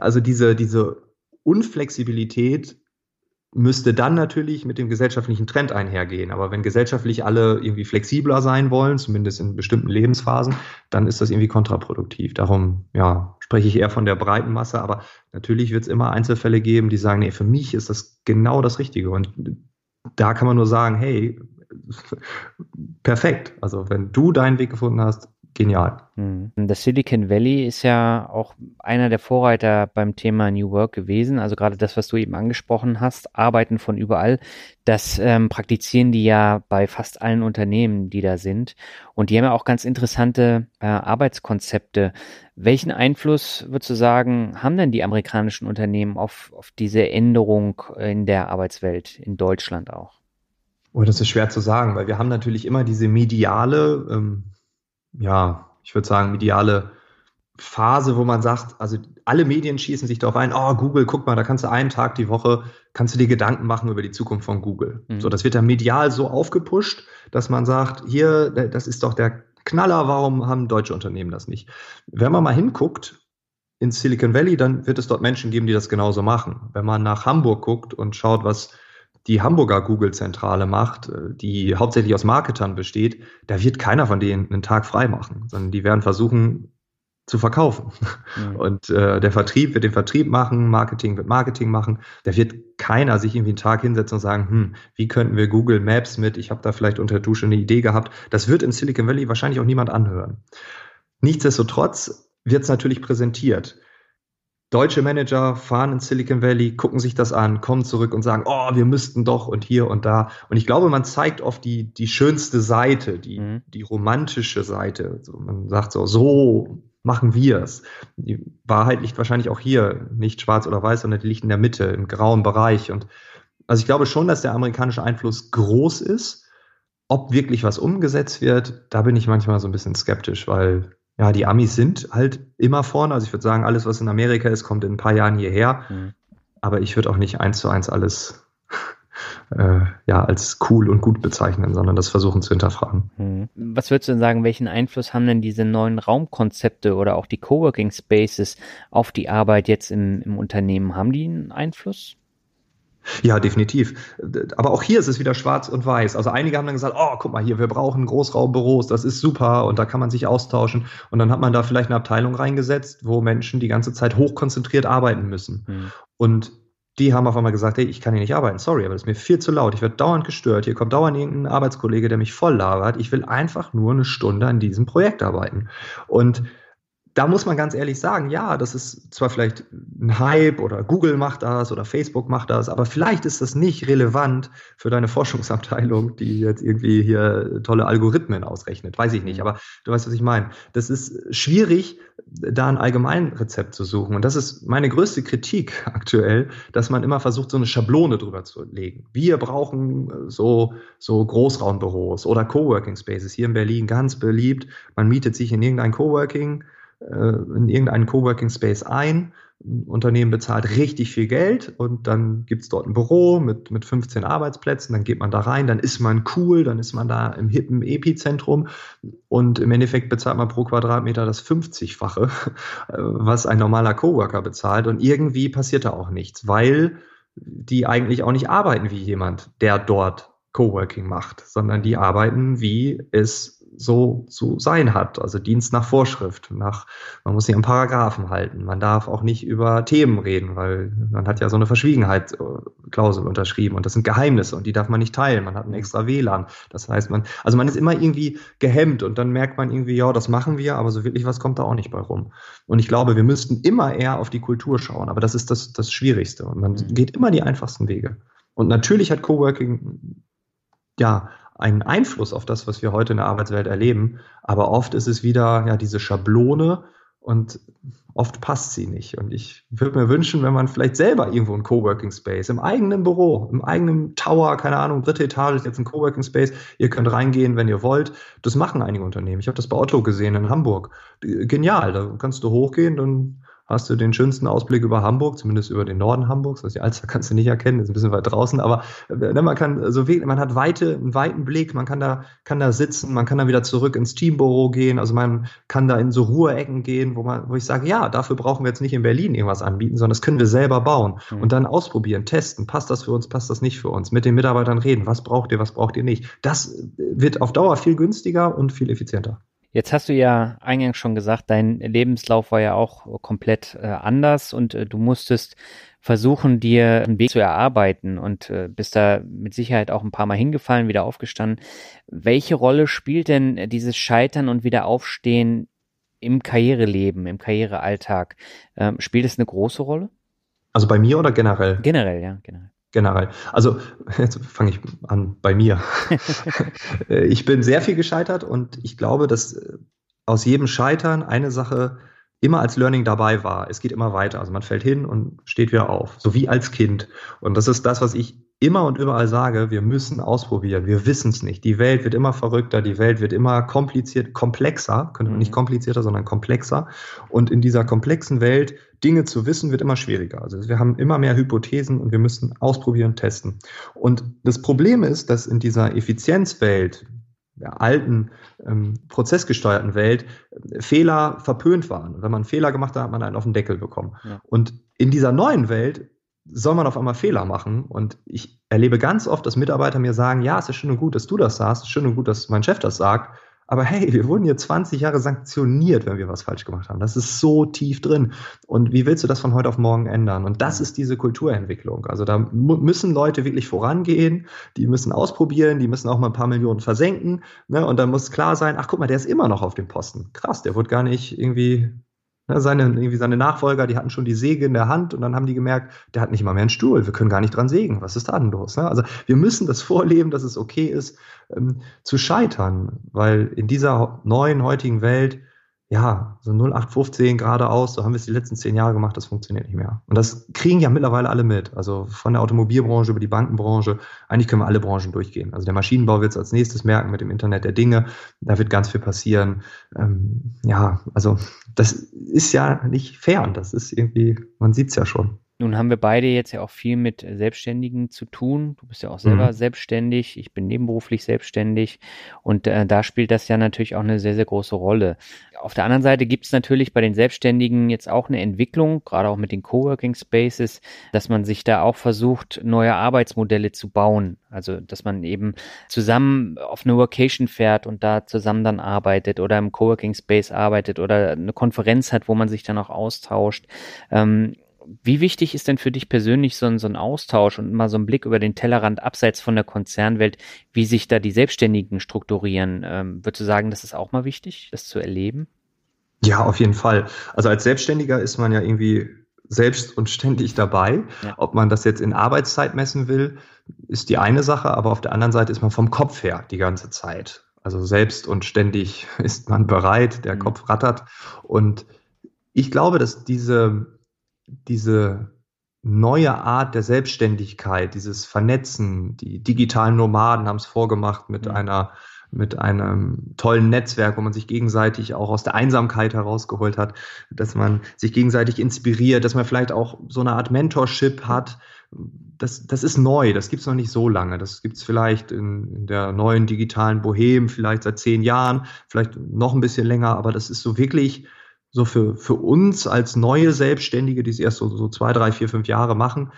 also diese, diese Unflexibilität müsste dann natürlich mit dem gesellschaftlichen Trend einhergehen. Aber wenn gesellschaftlich alle irgendwie flexibler sein wollen, zumindest in bestimmten Lebensphasen, dann ist das irgendwie kontraproduktiv. Darum, ja, spreche ich eher von der breiten Masse. Aber natürlich wird es immer Einzelfälle geben, die sagen, nee, für mich ist das genau das Richtige. Und da kann man nur sagen, hey, perfekt. Also wenn du deinen Weg gefunden hast, genial. Hm. Das Silicon Valley ist ja auch einer der Vorreiter beim Thema New Work gewesen. Also gerade das, was du eben angesprochen hast, Arbeiten von überall, das ähm, praktizieren die ja bei fast allen Unternehmen, die da sind. Und die haben ja auch ganz interessante äh, Arbeitskonzepte. Welchen Einfluss, würdest du sagen, haben denn die amerikanischen Unternehmen auf, auf diese Änderung in der Arbeitswelt in Deutschland auch? Oh, das ist schwer zu sagen, weil wir haben natürlich immer diese mediale, ähm, ja, ich würde sagen, mediale Phase, wo man sagt, also alle Medien schießen sich darauf ein, oh, Google, guck mal, da kannst du einen Tag die Woche, kannst du dir Gedanken machen über die Zukunft von Google. Mhm. So, das wird dann medial so aufgepusht, dass man sagt, hier, das ist doch der Knaller, warum haben deutsche Unternehmen das nicht? Wenn man mal hinguckt, in Silicon Valley, dann wird es dort Menschen geben, die das genauso machen. Wenn man nach Hamburg guckt und schaut, was die Hamburger Google-Zentrale macht, äh, die hauptsächlich aus Marketern besteht, da wird keiner von denen einen Tag frei machen, sondern die werden versuchen zu verkaufen. Mhm. Und äh, der Vertrieb wird den Vertrieb machen, Marketing wird Marketing machen. Da wird keiner sich irgendwie einen Tag hinsetzen und sagen, hm, wie könnten wir Google Maps mit, ich habe da vielleicht unter der Dusche eine Idee gehabt. Das wird in Silicon Valley wahrscheinlich auch niemand anhören. Nichtsdestotrotz wird es natürlich präsentiert. Deutsche Manager fahren in Silicon Valley, gucken sich das an, kommen zurück und sagen, oh, wir müssten doch und hier und da. Und ich glaube, man zeigt oft die, die schönste Seite, die, mhm. die romantische Seite. Also man sagt so, so machen wir es. Die Wahrheit liegt wahrscheinlich auch hier nicht schwarz oder weiß, sondern die liegt in der Mitte, im grauen Bereich. Und also ich glaube schon, dass der amerikanische Einfluss groß ist. Ob wirklich was umgesetzt wird, da bin ich manchmal so ein bisschen skeptisch, weil ja, die Amis sind halt immer vorne. Also ich würde sagen, alles, was in Amerika ist, kommt in ein paar Jahren hierher. Mhm. Aber ich würde auch nicht eins zu eins alles äh, ja, als cool und gut bezeichnen, sondern das versuchen zu hinterfragen. Mhm. Was würdest du denn sagen, welchen Einfluss haben denn diese neuen Raumkonzepte oder auch die Coworking Spaces auf die Arbeit jetzt im, im Unternehmen? Haben die einen Einfluss? Ja, definitiv. Aber auch hier ist es wieder schwarz und weiß. Also einige haben dann gesagt, oh, guck mal hier, wir brauchen Großraumbüros, das ist super und da kann man sich austauschen. Und dann hat man da vielleicht eine Abteilung reingesetzt, wo Menschen die ganze Zeit hochkonzentriert arbeiten müssen. Mhm. Und die haben auf einmal gesagt, hey, ich kann hier nicht arbeiten, sorry, aber das ist mir viel zu laut, ich werde dauernd gestört, hier kommt dauernd irgendein Arbeitskollege, der mich voll labert, ich will einfach nur eine Stunde an diesem Projekt arbeiten. Und da muss man ganz ehrlich sagen, ja, das ist zwar vielleicht ein Hype oder Google macht das oder Facebook macht das, aber vielleicht ist das nicht relevant für deine Forschungsabteilung, die jetzt irgendwie hier tolle Algorithmen ausrechnet. Weiß ich nicht, aber du weißt, was ich meine. Das ist schwierig, da ein Allgemeinrezept zu suchen. Und das ist meine größte Kritik aktuell, dass man immer versucht, so eine Schablone drüber zu legen. Wir brauchen so, so Großraumbüros oder Coworking Spaces hier in Berlin ganz beliebt. Man mietet sich in irgendein Coworking äh, in irgendeinen Coworking Space ein. Ein Unternehmen bezahlt richtig viel Geld und dann gibt es dort ein Büro mit, mit 15 Arbeitsplätzen, dann geht man da rein, dann ist man cool, dann ist man da im hippen Epizentrum. Und im Endeffekt bezahlt man pro Quadratmeter das 50-fache, was ein normaler Coworker bezahlt. Und irgendwie passiert da auch nichts, weil die eigentlich auch nicht arbeiten wie jemand, der dort Coworking macht, sondern die arbeiten, wie es so zu sein hat. Also Dienst nach Vorschrift. Nach, man muss sich an Paragraphen halten. Man darf auch nicht über Themen reden, weil man hat ja so eine Verschwiegenheitsklausel unterschrieben und das sind Geheimnisse und die darf man nicht teilen. Man hat ein extra WLAN. Das heißt, man, also man ist immer irgendwie gehemmt und dann merkt man irgendwie, ja, das machen wir, aber so wirklich was kommt da auch nicht bei rum. Und ich glaube, wir müssten immer eher auf die Kultur schauen, aber das ist das, das Schwierigste und man mhm. geht immer die einfachsten Wege. Und natürlich hat Coworking ja einen Einfluss auf das, was wir heute in der Arbeitswelt erleben. Aber oft ist es wieder ja diese Schablone und oft passt sie nicht. Und ich würde mir wünschen, wenn man vielleicht selber irgendwo ein Coworking Space im eigenen Büro, im eigenen Tower, keine Ahnung, dritte Etage ist jetzt ein Coworking Space. Ihr könnt reingehen, wenn ihr wollt. Das machen einige Unternehmen. Ich habe das bei Otto gesehen in Hamburg. Genial. Da kannst du hochgehen, dann hast du den schönsten Ausblick über Hamburg, zumindest über den Norden Hamburgs. Also die Alster kannst du nicht erkennen, ist ein bisschen weit draußen, aber ne, man kann so man hat weite, einen weiten Blick, man kann da, kann da sitzen, man kann dann wieder zurück ins Teambüro gehen, also man kann da in so Ruheecken gehen, wo man, wo ich sage, ja, dafür brauchen wir jetzt nicht in Berlin irgendwas anbieten, sondern das können wir selber bauen mhm. und dann ausprobieren, testen, passt das für uns, passt das nicht für uns, mit den Mitarbeitern reden, was braucht ihr, was braucht ihr nicht. Das wird auf Dauer viel günstiger und viel effizienter. Jetzt hast du ja eingangs schon gesagt, dein Lebenslauf war ja auch komplett äh, anders und äh, du musstest versuchen, dir einen Weg zu erarbeiten und äh, bist da mit Sicherheit auch ein paar Mal hingefallen, wieder aufgestanden. Welche Rolle spielt denn dieses Scheitern und Wiederaufstehen im Karriereleben, im Karrierealltag? Ähm, spielt es eine große Rolle? Also bei mir oder generell? Generell, ja, generell. Generell. Also jetzt fange ich an bei mir. ich bin sehr viel gescheitert und ich glaube, dass äh, aus jedem Scheitern eine Sache immer als Learning dabei war. Es geht immer weiter. Also man fällt hin und steht wieder auf, so wie als Kind. Und das ist das, was ich immer und überall sage, wir müssen ausprobieren, wir wissen es nicht. Die Welt wird immer verrückter, die Welt wird immer kompliziert, komplexer, könnte man nicht mhm. komplizierter, sondern komplexer. Und in dieser komplexen Welt Dinge zu wissen, wird immer schwieriger. Also wir haben immer mehr Hypothesen und wir müssen ausprobieren, testen. Und das Problem ist, dass in dieser Effizienzwelt, der alten ähm, prozessgesteuerten Welt äh, Fehler verpönt waren. Und wenn man Fehler gemacht hat, hat man einen auf den Deckel bekommen. Ja. Und in dieser neuen Welt soll man auf einmal Fehler machen. Und ich erlebe ganz oft, dass Mitarbeiter mir sagen, ja, es ist schön und gut, dass du das sagst, es ist schön und gut, dass mein Chef das sagt. Aber hey, wir wurden hier 20 Jahre sanktioniert, wenn wir was falsch gemacht haben. Das ist so tief drin. Und wie willst du das von heute auf morgen ändern? Und das ist diese Kulturentwicklung. Also da müssen Leute wirklich vorangehen, die müssen ausprobieren, die müssen auch mal ein paar Millionen versenken. Ne? Und dann muss klar sein, ach guck mal, der ist immer noch auf dem Posten. Krass, der wurde gar nicht irgendwie Ne, seine, irgendwie seine Nachfolger, die hatten schon die Säge in der Hand und dann haben die gemerkt, der hat nicht mal mehr einen Stuhl, wir können gar nicht dran sägen. Was ist da denn los? Ne? Also wir müssen das vorleben, dass es okay ist, ähm, zu scheitern, weil in dieser neuen heutigen Welt ja, so 0815 geradeaus, so haben wir es die letzten zehn Jahre gemacht, das funktioniert nicht mehr. Und das kriegen ja mittlerweile alle mit. Also von der Automobilbranche über die Bankenbranche, eigentlich können wir alle Branchen durchgehen. Also der Maschinenbau wird es als nächstes merken mit dem Internet der Dinge. Da wird ganz viel passieren. Ähm, ja, also das ist ja nicht. Und das ist irgendwie, man sieht es ja schon. Nun haben wir beide jetzt ja auch viel mit Selbstständigen zu tun. Du bist ja auch selber mhm. selbstständig, ich bin nebenberuflich selbstständig und äh, da spielt das ja natürlich auch eine sehr, sehr große Rolle. Auf der anderen Seite gibt es natürlich bei den Selbstständigen jetzt auch eine Entwicklung, gerade auch mit den Coworking Spaces, dass man sich da auch versucht, neue Arbeitsmodelle zu bauen. Also, dass man eben zusammen auf eine Workation fährt und da zusammen dann arbeitet oder im Coworking Space arbeitet oder eine Konferenz hat, wo man sich dann auch austauscht. Ähm, wie wichtig ist denn für dich persönlich so ein, so ein Austausch und mal so ein Blick über den Tellerrand abseits von der Konzernwelt, wie sich da die Selbstständigen strukturieren? Ähm, würdest du sagen, das ist auch mal wichtig, das zu erleben? Ja, auf jeden Fall. Also als Selbstständiger ist man ja irgendwie selbst und ständig dabei. Ja. Ob man das jetzt in Arbeitszeit messen will, ist die eine Sache, aber auf der anderen Seite ist man vom Kopf her die ganze Zeit. Also selbst und ständig ist man bereit, der mhm. Kopf rattert. Und ich glaube, dass diese diese neue Art der Selbstständigkeit, dieses Vernetzen, die digitalen Nomaden haben es vorgemacht mit mhm. einer mit einem tollen Netzwerk, wo man sich gegenseitig auch aus der Einsamkeit herausgeholt hat, dass man sich gegenseitig inspiriert, dass man vielleicht auch so eine Art Mentorship hat. Das, das ist neu, das gibt es noch nicht so lange. Das gibt es vielleicht in, in, der neuen digitalen Bohem, vielleicht seit zehn Jahren, vielleicht noch ein bisschen länger, aber das ist so wirklich so für, für uns als neue Selbstständige, die es erst so, so zwei, drei, vier, fünf Jahre machen,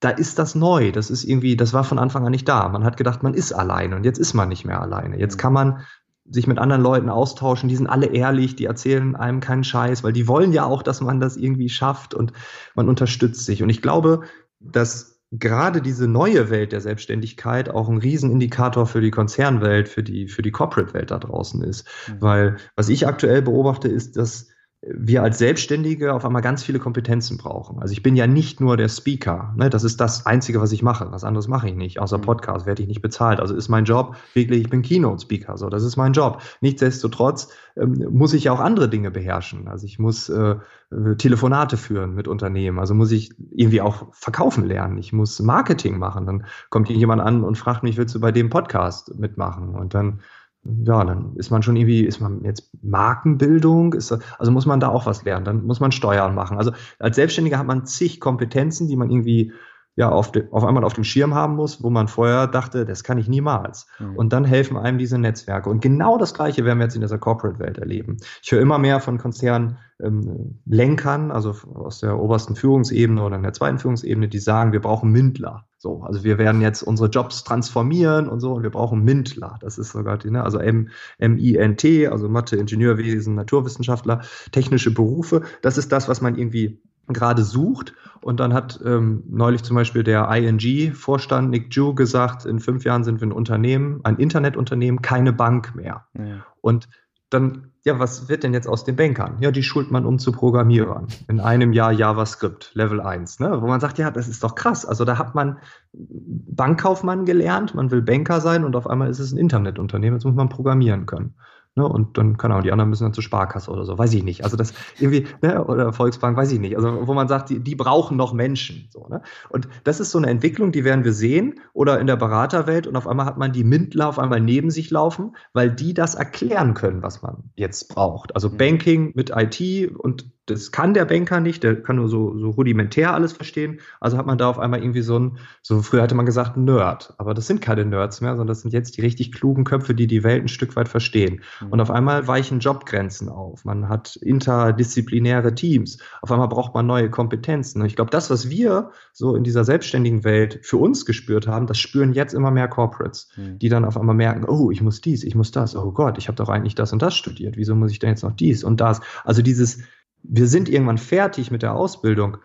da ist das neu. Das ist irgendwie, das war von Anfang an nicht da. Man hat gedacht, man ist alleine und jetzt ist man nicht mehr alleine. Jetzt mhm. kann man sich mit anderen Leuten austauschen, die sind alle ehrlich, die erzählen einem keinen Scheiß, weil die wollen ja auch, dass man das irgendwie schafft und man unterstützt sich. Und ich glaube, dass gerade diese neue Welt der Selbstständigkeit auch ein Riesenindikator für die Konzernwelt, für die, für die Corporate-Welt da draußen ist. Mhm. Weil was ich aktuell beobachte, ist, dass wir als Selbstständige auf einmal ganz viele Kompetenzen brauchen. Also ich bin ja nicht nur der Speaker. Ne? Das ist das Einzige, was ich mache. Was anderes mache ich nicht. Außer mhm. Podcast werde ich nicht bezahlt. Also ist mein Job wirklich, ich bin Keynote-Speaker. So, das ist mein Job. Nichtsdestotrotz ähm, muss ich ja auch andere Dinge beherrschen. Also ich muss äh, äh, Telefonate führen mit Unternehmen. Also muss ich irgendwie auch verkaufen lernen. Ich muss Marketing machen. Dann kommt jemand an und fragt mich, willst du bei dem Podcast mitmachen? Und dann ja, dann ist man schon irgendwie, ist man jetzt Markenbildung, ist, also muss man da auch was lernen, dann muss man Steuern machen. Also als Selbstständiger hat man zig Kompetenzen, die man irgendwie ja auf, de, auf einmal auf dem Schirm haben muss, wo man vorher dachte, das kann ich niemals. Mhm. Und dann helfen einem diese Netzwerke. Und genau das Gleiche werden wir jetzt in dieser Corporate-Welt erleben. Ich höre immer mehr von Konzernen, ähm, Lenkern, also aus der obersten Führungsebene oder in der zweiten Führungsebene, die sagen, wir brauchen Mündler. So, also wir werden jetzt unsere Jobs transformieren und so und wir brauchen Mündler. Das ist sogar die, ne, also M, M-I-N-T, also Mathe, Ingenieurwesen, Naturwissenschaftler, technische Berufe. Das ist das, was man irgendwie gerade sucht. Und dann hat ähm, neulich zum Beispiel der ING-Vorstand Nick Ju gesagt, in fünf Jahren sind wir ein Unternehmen, ein Internetunternehmen, keine Bank mehr. Ja. Und dann, ja, was wird denn jetzt aus den Bankern? Ja, die schult man um zu Programmierern. In einem Jahr JavaScript, Level 1, ne? Wo man sagt, ja, das ist doch krass. Also da hat man Bankkaufmann gelernt, man will Banker sein und auf einmal ist es ein Internetunternehmen, jetzt muss man programmieren können. Ne, und dann, keine Ahnung, die anderen müssen dann zur Sparkasse oder so, weiß ich nicht. Also das irgendwie, ne, oder Volksbank, weiß ich nicht. Also wo man sagt, die, die brauchen noch Menschen. So, ne? Und das ist so eine Entwicklung, die werden wir sehen. Oder in der Beraterwelt und auf einmal hat man die Mintler auf einmal neben sich laufen, weil die das erklären können, was man jetzt braucht. Also mhm. Banking mit IT und das kann der Banker nicht, der kann nur so, so rudimentär alles verstehen. Also hat man da auf einmal irgendwie so ein, so früher hatte man gesagt, Nerd. Aber das sind keine Nerds mehr, sondern das sind jetzt die richtig klugen Köpfe, die die Welt ein Stück weit verstehen. Mhm. Und auf einmal weichen Jobgrenzen auf. Man hat interdisziplinäre Teams. Auf einmal braucht man neue Kompetenzen. Und ich glaube, das, was wir so in dieser selbstständigen Welt für uns gespürt haben, das spüren jetzt immer mehr Corporates, mhm. die dann auf einmal merken, oh, ich muss dies, ich muss das. Oh Gott, ich habe doch eigentlich das und das studiert. Wieso muss ich denn jetzt noch dies und das? Also dieses wir sind irgendwann fertig mit der Ausbildung,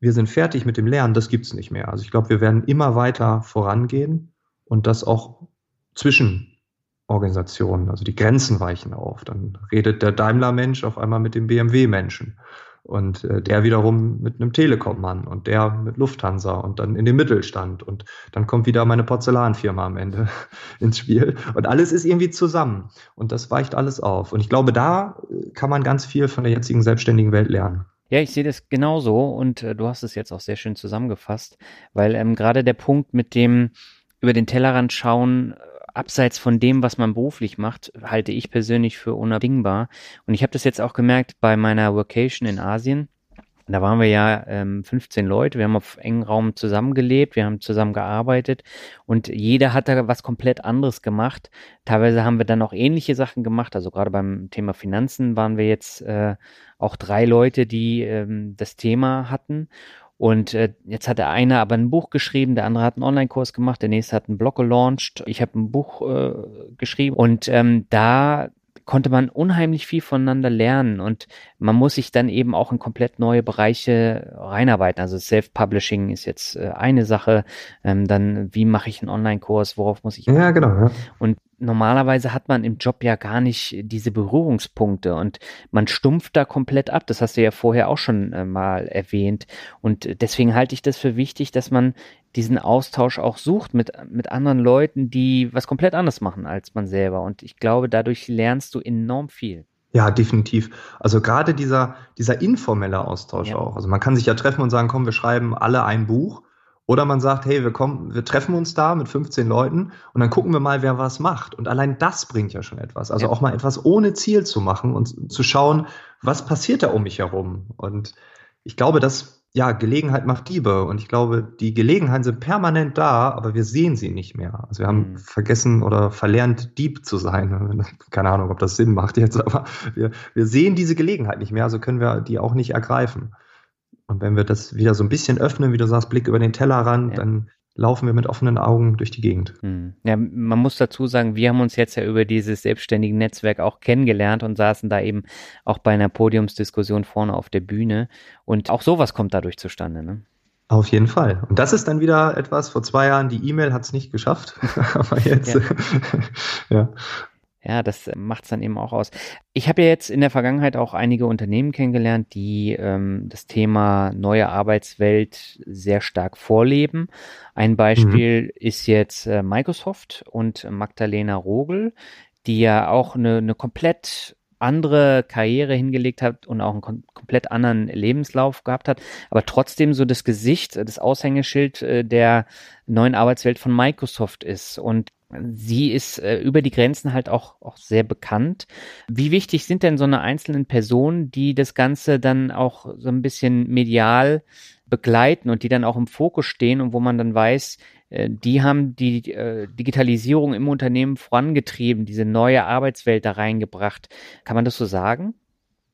wir sind fertig mit dem Lernen, das gibt's nicht mehr. Also ich glaube, wir werden immer weiter vorangehen und das auch zwischen Organisationen, also die Grenzen weichen auf. Dann redet der Daimler-Mensch auf einmal mit dem BMW-Menschen und äh, der wiederum mit einem Telekom-Mann und der mit Lufthansa und dann in den Mittelstand. Und dann kommt wieder meine Porzellanfirma am Ende ins Spiel. Und alles ist irgendwie zusammen. Und das weicht alles auf. Und ich glaube, da äh, kann man ganz viel von der jetzigen selbstständigen Welt lernen. Ja, ich sehe das genauso. Und äh, du hast es jetzt auch sehr schön zusammengefasst, weil ähm, gerade der Punkt mit dem über den Tellerrand schauen abseits von dem, was man beruflich macht, halte ich persönlich für unabdingbar. Und ich habe das jetzt auch gemerkt bei meiner Vacation in Asien. Da waren wir ja ähm, 15 Leute, wir haben auf engen Raum zusammengelebt, wir haben zusammen gearbeitet und jeder hat da was komplett anderes gemacht. Teilweise haben wir dann auch ähnliche Sachen gemacht, also gerade beim Thema Finanzen waren wir jetzt äh, auch drei Leute, die ähm, das Thema hatten und äh, jetzt hat der eine aber ein Buch geschrieben, der andere hat einen Online-Kurs gemacht, der nächste hat einen Blog gelauncht, ich habe ein Buch äh, geschrieben. Und ähm, da konnte man unheimlich viel voneinander lernen und man muss sich dann eben auch in komplett neue Bereiche reinarbeiten. Also Self-Publishing ist jetzt äh, eine Sache, ähm, dann wie mache ich einen Online-Kurs, worauf muss ich. Ja, genau. Ja. Und normalerweise hat man im Job ja gar nicht diese Berührungspunkte und man stumpft da komplett ab. Das hast du ja vorher auch schon äh, mal erwähnt. Und deswegen halte ich das für wichtig, dass man diesen Austausch auch sucht mit, mit anderen Leuten, die was komplett anderes machen als man selber. Und ich glaube, dadurch lernst du enorm viel. Ja, definitiv. Also gerade dieser, dieser informelle Austausch ja. auch. Also man kann sich ja treffen und sagen, komm, wir schreiben alle ein Buch oder man sagt, hey, wir kommen, wir treffen uns da mit 15 Leuten und dann gucken wir mal, wer was macht. Und allein das bringt ja schon etwas. Also ja. auch mal etwas ohne Ziel zu machen und zu schauen, was passiert da um mich herum. Und ich glaube, dass, ja, Gelegenheit macht Diebe. Und ich glaube, die Gelegenheiten sind permanent da, aber wir sehen sie nicht mehr. Also wir haben mhm. vergessen oder verlernt, Dieb zu sein. Keine Ahnung, ob das Sinn macht jetzt, aber wir, wir sehen diese Gelegenheit nicht mehr, also können wir die auch nicht ergreifen. Und wenn wir das wieder so ein bisschen öffnen, wie du sagst, Blick über den Tellerrand, ja. dann laufen wir mit offenen Augen durch die Gegend. Hm. Ja, man muss dazu sagen, wir haben uns jetzt ja über dieses selbstständige Netzwerk auch kennengelernt und saßen da eben auch bei einer Podiumsdiskussion vorne auf der Bühne. Und auch sowas kommt dadurch zustande, ne? Auf jeden Fall. Und das ist dann wieder etwas, vor zwei Jahren, die E-Mail hat es nicht geschafft, aber jetzt, ja. ja. Ja, das macht es dann eben auch aus. Ich habe ja jetzt in der Vergangenheit auch einige Unternehmen kennengelernt, die ähm, das Thema neue Arbeitswelt sehr stark vorleben. Ein Beispiel mhm. ist jetzt äh, Microsoft und Magdalena Rogel, die ja auch eine, eine komplett andere Karriere hingelegt hat und auch einen kom komplett anderen Lebenslauf gehabt hat, aber trotzdem so das Gesicht, das Aushängeschild äh, der neuen Arbeitswelt von Microsoft ist. Und sie ist äh, über die Grenzen halt auch, auch sehr bekannt. Wie wichtig sind denn so eine einzelnen Personen, die das Ganze dann auch so ein bisschen medial begleiten und die dann auch im Fokus stehen und wo man dann weiß, äh, die haben die äh, Digitalisierung im Unternehmen vorangetrieben, diese neue Arbeitswelt da reingebracht. Kann man das so sagen?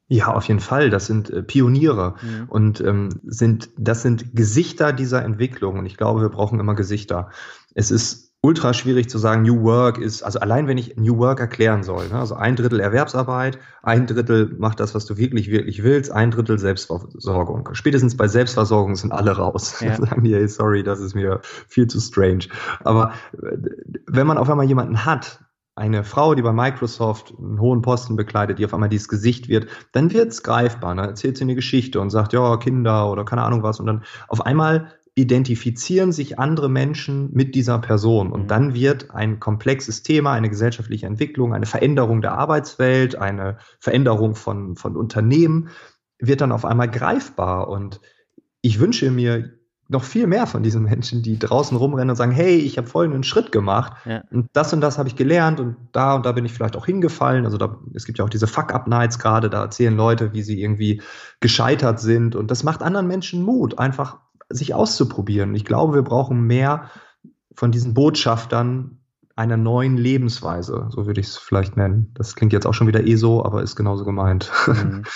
Ja, auf jeden Fall. Das sind äh, Pioniere mhm. und ähm, sind das sind Gesichter dieser Entwicklung. Und ich glaube, wir brauchen immer Gesichter. Es ist ultra schwierig zu sagen, New Work ist, also allein wenn ich New Work erklären soll, ne, also ein Drittel Erwerbsarbeit, ein Drittel macht das, was du wirklich, wirklich willst, ein Drittel Selbstversorgung. Spätestens bei Selbstversorgung sind alle raus. Ja. sagen die, hey, sorry, das ist mir viel zu strange. Aber äh, wenn man auf einmal jemanden hat, eine Frau, die bei Microsoft einen hohen Posten bekleidet, die auf einmal dieses Gesicht wird, dann wird's greifbar. Dann erzählt sie eine Geschichte und sagt, ja, Kinder oder keine Ahnung was. Und dann auf einmal identifizieren sich andere Menschen mit dieser Person. Und mhm. dann wird ein komplexes Thema, eine gesellschaftliche Entwicklung, eine Veränderung der Arbeitswelt, eine Veränderung von, von Unternehmen, wird dann auf einmal greifbar. Und ich wünsche mir noch viel mehr von diesen Menschen, die draußen rumrennen und sagen, hey, ich habe folgenden Schritt gemacht ja. und das und das habe ich gelernt und da und da bin ich vielleicht auch hingefallen. Also da, es gibt ja auch diese Fuck-Up-Nights gerade, da erzählen Leute, wie sie irgendwie gescheitert sind und das macht anderen Menschen Mut, einfach sich auszuprobieren. Ich glaube, wir brauchen mehr von diesen Botschaftern einer neuen Lebensweise, so würde ich es vielleicht nennen. Das klingt jetzt auch schon wieder eh so, aber ist genauso gemeint. Mhm.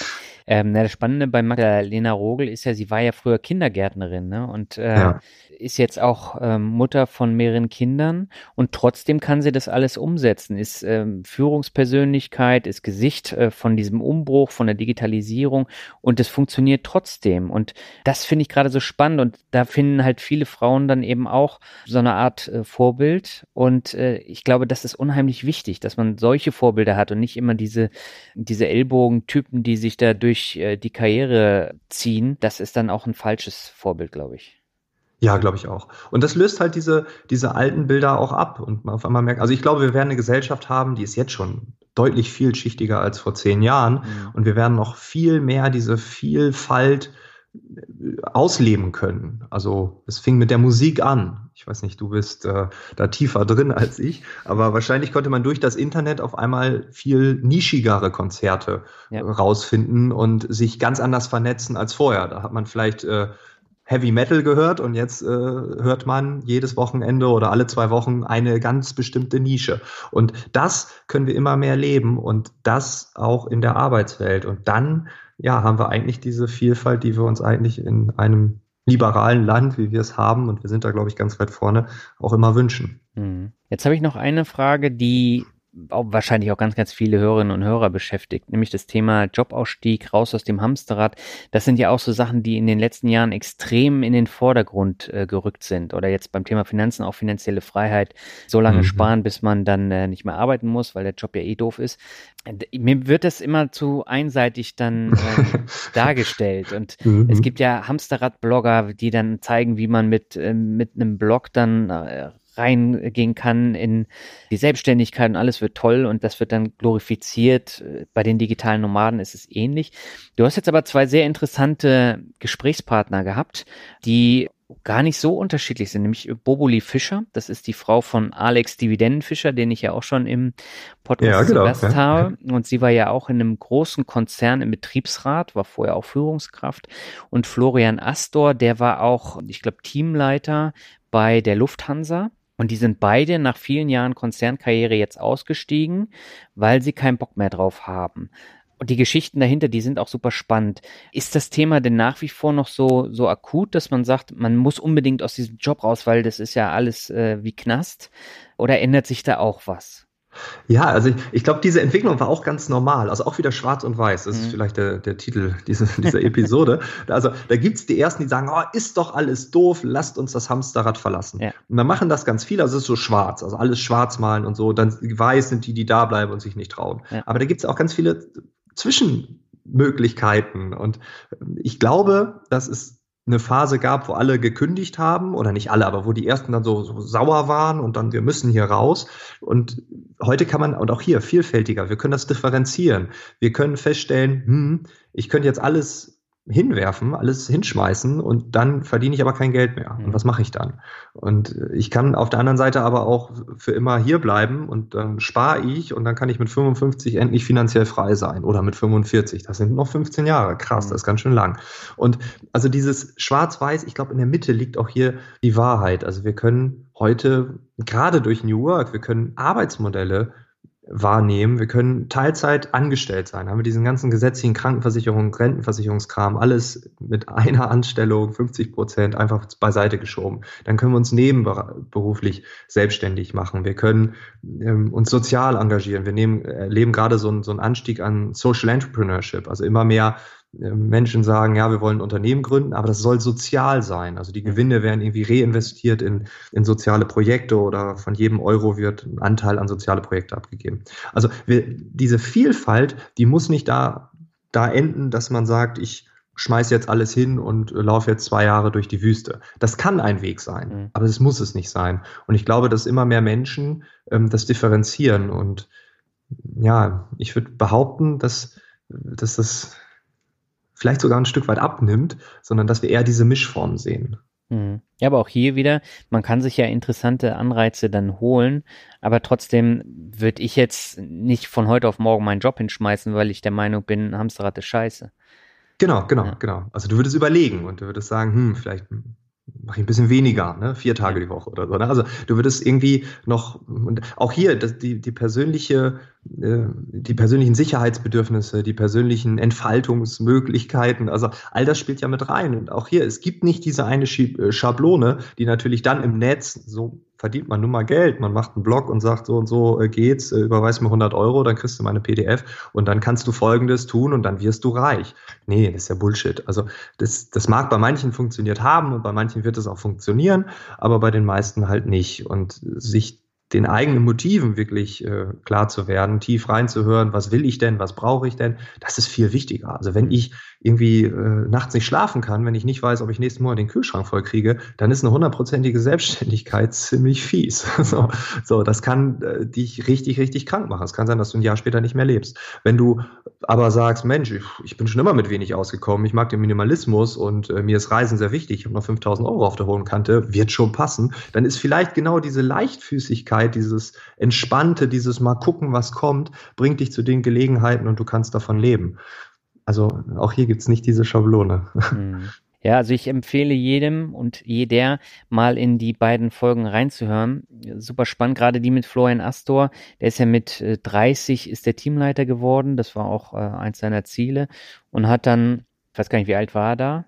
Ähm, na, das Spannende bei Magdalena Rogel ist ja, sie war ja früher Kindergärtnerin ne? und äh, ja. Ist jetzt auch ähm, Mutter von mehreren Kindern und trotzdem kann sie das alles umsetzen, ist ähm, Führungspersönlichkeit, ist Gesicht äh, von diesem Umbruch, von der Digitalisierung und es funktioniert trotzdem. Und das finde ich gerade so spannend und da finden halt viele Frauen dann eben auch so eine Art äh, Vorbild und äh, ich glaube, das ist unheimlich wichtig, dass man solche Vorbilder hat und nicht immer diese, diese Ellbogentypen, die sich da durch äh, die Karriere ziehen, das ist dann auch ein falsches Vorbild, glaube ich. Ja, glaube ich auch. Und das löst halt diese, diese alten Bilder auch ab. Und man auf einmal merkt, also ich glaube, wir werden eine Gesellschaft haben, die ist jetzt schon deutlich vielschichtiger als vor zehn Jahren. Mhm. Und wir werden noch viel mehr diese Vielfalt ausleben können. Also es fing mit der Musik an. Ich weiß nicht, du bist äh, da tiefer drin als ich, aber wahrscheinlich konnte man durch das Internet auf einmal viel nischigere Konzerte ja. rausfinden und sich ganz anders vernetzen als vorher. Da hat man vielleicht äh, Heavy Metal gehört und jetzt äh, hört man jedes Wochenende oder alle zwei Wochen eine ganz bestimmte Nische. Und das können wir immer mehr leben und das auch in der Arbeitswelt. Und dann ja, haben wir eigentlich diese Vielfalt, die wir uns eigentlich in einem liberalen Land, wie wir es haben, und wir sind da, glaube ich, ganz weit vorne, auch immer wünschen. Hm. Jetzt habe ich noch eine Frage, die auch wahrscheinlich auch ganz, ganz viele Hörerinnen und Hörer beschäftigt, nämlich das Thema Jobausstieg, raus aus dem Hamsterrad. Das sind ja auch so Sachen, die in den letzten Jahren extrem in den Vordergrund äh, gerückt sind. Oder jetzt beim Thema Finanzen auch finanzielle Freiheit, so lange mhm. sparen, bis man dann äh, nicht mehr arbeiten muss, weil der Job ja eh doof ist. Mir wird das immer zu einseitig dann äh, dargestellt. Und mhm. es gibt ja Hamsterrad-Blogger, die dann zeigen, wie man mit, äh, mit einem Blog dann äh, reingehen kann in die Selbstständigkeit und alles wird toll und das wird dann glorifiziert. Bei den digitalen Nomaden ist es ähnlich. Du hast jetzt aber zwei sehr interessante Gesprächspartner gehabt, die gar nicht so unterschiedlich sind, nämlich Boboli Fischer, das ist die Frau von Alex Dividendenfischer, den ich ja auch schon im Podcast ja, genau, Gast ja. habe. Und sie war ja auch in einem großen Konzern im Betriebsrat, war vorher auch Führungskraft. Und Florian Astor, der war auch, ich glaube, Teamleiter bei der Lufthansa. Und die sind beide nach vielen Jahren Konzernkarriere jetzt ausgestiegen, weil sie keinen Bock mehr drauf haben. Und die Geschichten dahinter, die sind auch super spannend. Ist das Thema denn nach wie vor noch so, so akut, dass man sagt, man muss unbedingt aus diesem Job raus, weil das ist ja alles äh, wie Knast? Oder ändert sich da auch was? Ja, also ich, ich glaube, diese Entwicklung war auch ganz normal. Also auch wieder schwarz und weiß. Das mhm. ist vielleicht der, der Titel dieser, dieser Episode. also da gibt's die Ersten, die sagen, oh, ist doch alles doof, lasst uns das Hamsterrad verlassen. Ja. Und dann machen das ganz viele, also es ist so schwarz, also alles schwarz malen und so. Dann weiß sind die, die da bleiben und sich nicht trauen. Ja. Aber da gibt's auch ganz viele Zwischenmöglichkeiten. Und ich glaube, dass es eine Phase gab, wo alle gekündigt haben, oder nicht alle, aber wo die ersten dann so, so sauer waren und dann, wir müssen hier raus. Und heute kann man, und auch hier vielfältiger, wir können das differenzieren. Wir können feststellen, hm, ich könnte jetzt alles hinwerfen, alles hinschmeißen und dann verdiene ich aber kein Geld mehr. Und mhm. was mache ich dann? Und ich kann auf der anderen Seite aber auch für immer hier bleiben und dann spare ich und dann kann ich mit 55 endlich finanziell frei sein oder mit 45. Das sind noch 15 Jahre. Krass, mhm. das ist ganz schön lang. Und also dieses Schwarz-Weiß, ich glaube, in der Mitte liegt auch hier die Wahrheit. Also wir können heute gerade durch New Work, wir können Arbeitsmodelle wahrnehmen. Wir können Teilzeit angestellt sein, haben wir diesen ganzen gesetzlichen Krankenversicherungen, Rentenversicherungskram, alles mit einer Anstellung, 50 Prozent, einfach beiseite geschoben. Dann können wir uns nebenberuflich selbstständig machen. Wir können ähm, uns sozial engagieren. Wir nehmen, erleben gerade so, so einen Anstieg an Social Entrepreneurship, also immer mehr äh, Menschen sagen, ja, wir wollen ein Unternehmen gründen, aber das soll sozial sein. Also die Gewinne werden irgendwie reinvestiert in, in soziale Projekte oder von jedem Euro wird ein Anteil an soziale Projekte abgegeben. Also wir, diese Vielfalt, die muss nicht da, da enden, dass man sagt, ich schmeiß jetzt alles hin und äh, laufe jetzt zwei Jahre durch die Wüste. Das kann ein Weg sein, mhm. aber das muss es nicht sein. Und ich glaube, dass immer mehr Menschen ähm, das differenzieren. Und ja, ich würde behaupten, dass, dass das vielleicht sogar ein Stück weit abnimmt, sondern dass wir eher diese Mischform sehen. Mhm. Ja, aber auch hier wieder, man kann sich ja interessante Anreize dann holen, aber trotzdem würde ich jetzt nicht von heute auf morgen meinen Job hinschmeißen, weil ich der Meinung bin, Hamsterrad ist scheiße. Genau, genau, ja. genau. Also du würdest überlegen und du würdest sagen, hm, vielleicht mache ich ein bisschen weniger, ne? vier Tage die Woche oder so. Ne? Also du würdest irgendwie noch, und auch hier, das, die, die persönliche, äh, die persönlichen Sicherheitsbedürfnisse, die persönlichen Entfaltungsmöglichkeiten, also all das spielt ja mit rein. Und auch hier, es gibt nicht diese eine äh, Schablone, die natürlich dann im Netz so verdient man nun mal Geld. Man macht einen Blog und sagt, so und so äh, geht's, äh, überweis mir 100 Euro, dann kriegst du meine PDF und dann kannst du Folgendes tun und dann wirst du reich. Nee, das ist ja Bullshit. Also das, das mag bei manchen funktioniert haben und bei manchen wird es auch funktionieren, aber bei den meisten halt nicht. Und sich den eigenen Motiven wirklich äh, klar zu werden, tief reinzuhören, was will ich denn, was brauche ich denn, das ist viel wichtiger. Also wenn ich irgendwie äh, nachts nicht schlafen kann, wenn ich nicht weiß, ob ich nächsten Monat den Kühlschrank voll kriege, dann ist eine hundertprozentige Selbstständigkeit ziemlich fies. so, so, das kann äh, dich richtig, richtig krank machen. Es kann sein, dass du ein Jahr später nicht mehr lebst. Wenn du aber sagst, Mensch, ich, ich bin schon immer mit wenig ausgekommen, ich mag den Minimalismus und äh, mir ist Reisen sehr wichtig, ich habe noch 5000 Euro auf der hohen Kante, wird schon passen, dann ist vielleicht genau diese Leichtfüßigkeit, dieses Entspannte, dieses mal gucken, was kommt, bringt dich zu den Gelegenheiten und du kannst davon leben. Also auch hier gibt es nicht diese Schablone. Hm. Ja, also ich empfehle jedem und jeder mal in die beiden Folgen reinzuhören. Super spannend, gerade die mit Florian Astor. Der ist ja mit 30 äh, ist der Teamleiter geworden. Das war auch äh, eins seiner Ziele und hat dann, ich weiß gar nicht, wie alt war er da?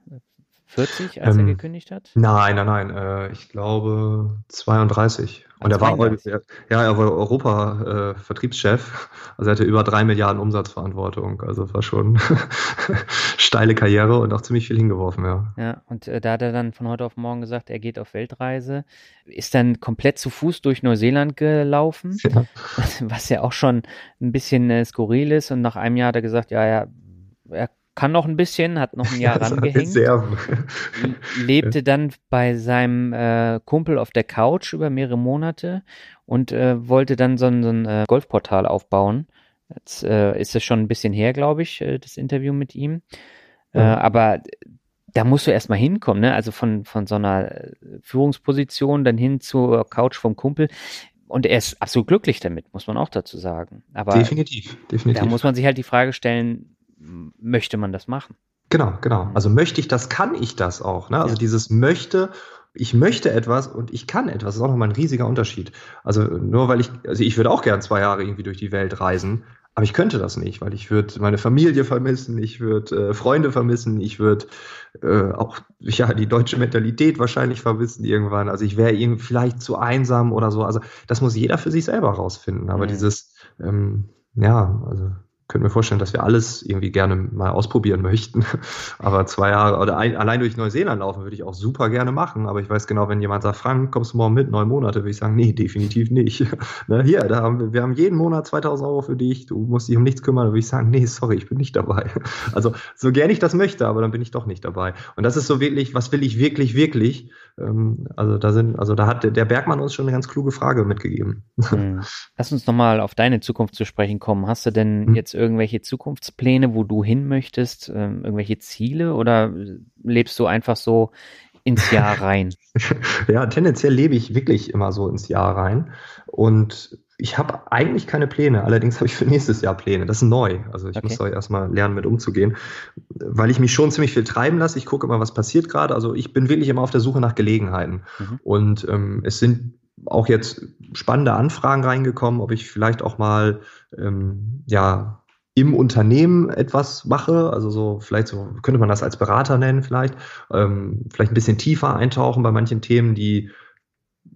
40, als ähm, er gekündigt hat? Nein, nein, nein. Äh, ich glaube 32. Und er war, ja, er war Europa-Vertriebschef. Äh, also er hatte über drei Milliarden Umsatzverantwortung. Also war schon steile Karriere und auch ziemlich viel hingeworfen, ja. Ja, und äh, da hat er dann von heute auf morgen gesagt, er geht auf Weltreise, ist dann komplett zu Fuß durch Neuseeland gelaufen, ja. was ja auch schon ein bisschen äh, skurril ist. Und nach einem Jahr hat er gesagt, ja, ja, er kann noch ein bisschen, hat noch ein Jahr rangehängt. lebte dann bei seinem äh, Kumpel auf der Couch über mehrere Monate und äh, wollte dann so ein, so ein äh, Golfportal aufbauen. Jetzt äh, ist es schon ein bisschen her, glaube ich, äh, das Interview mit ihm. Äh, ja. aber da musst du erstmal hinkommen, ne? Also von, von so einer Führungsposition dann hin zur Couch vom Kumpel. Und er ist absolut glücklich damit, muss man auch dazu sagen. Aber definitiv, definitiv. Da muss man sich halt die Frage stellen, möchte man das machen. Genau, genau. Also möchte ich das, kann ich das auch. Ne? Also ja. dieses möchte, ich möchte etwas und ich kann etwas, ist auch nochmal ein riesiger Unterschied. Also nur weil ich, also ich würde auch gern zwei Jahre irgendwie durch die Welt reisen, aber ich könnte das nicht, weil ich würde meine Familie vermissen, ich würde äh, Freunde vermissen, ich würde äh, auch ja die deutsche Mentalität wahrscheinlich vermissen irgendwann. Also ich wäre irgendwie vielleicht zu einsam oder so. Also das muss jeder für sich selber rausfinden. Aber mhm. dieses ähm, ja, also könnte mir vorstellen, dass wir alles irgendwie gerne mal ausprobieren möchten. Aber zwei Jahre oder ein, allein durch Neuseeland laufen würde ich auch super gerne machen. Aber ich weiß genau, wenn jemand sagt, Frank, kommst du morgen mit, neun Monate, würde ich sagen, nee, definitiv nicht. ne, hier, da haben wir, wir haben jeden Monat 2000 Euro für dich, du musst dich um nichts kümmern. Da würde ich sagen, nee, sorry, ich bin nicht dabei. Also so gerne ich das möchte, aber dann bin ich doch nicht dabei. Und das ist so wirklich, was will ich wirklich, wirklich? Ähm, also da sind, also da hat der Bergmann uns schon eine ganz kluge Frage mitgegeben. Hm. Lass uns nochmal auf deine Zukunft zu sprechen kommen. Hast du denn hm. jetzt irgendwelche Zukunftspläne, wo du hin möchtest, ähm, irgendwelche Ziele oder lebst du einfach so ins Jahr rein? ja, tendenziell lebe ich wirklich immer so ins Jahr rein und ich habe eigentlich keine Pläne, allerdings habe ich für nächstes Jahr Pläne. Das ist neu. Also ich okay. muss da erstmal lernen, mit umzugehen, weil ich mich schon ziemlich viel treiben lasse. Ich gucke immer, was passiert gerade. Also ich bin wirklich immer auf der Suche nach Gelegenheiten. Mhm. Und ähm, es sind auch jetzt spannende Anfragen reingekommen, ob ich vielleicht auch mal ähm, ja im Unternehmen etwas mache, also so vielleicht so könnte man das als Berater nennen vielleicht, ähm, vielleicht ein bisschen tiefer eintauchen bei manchen Themen, die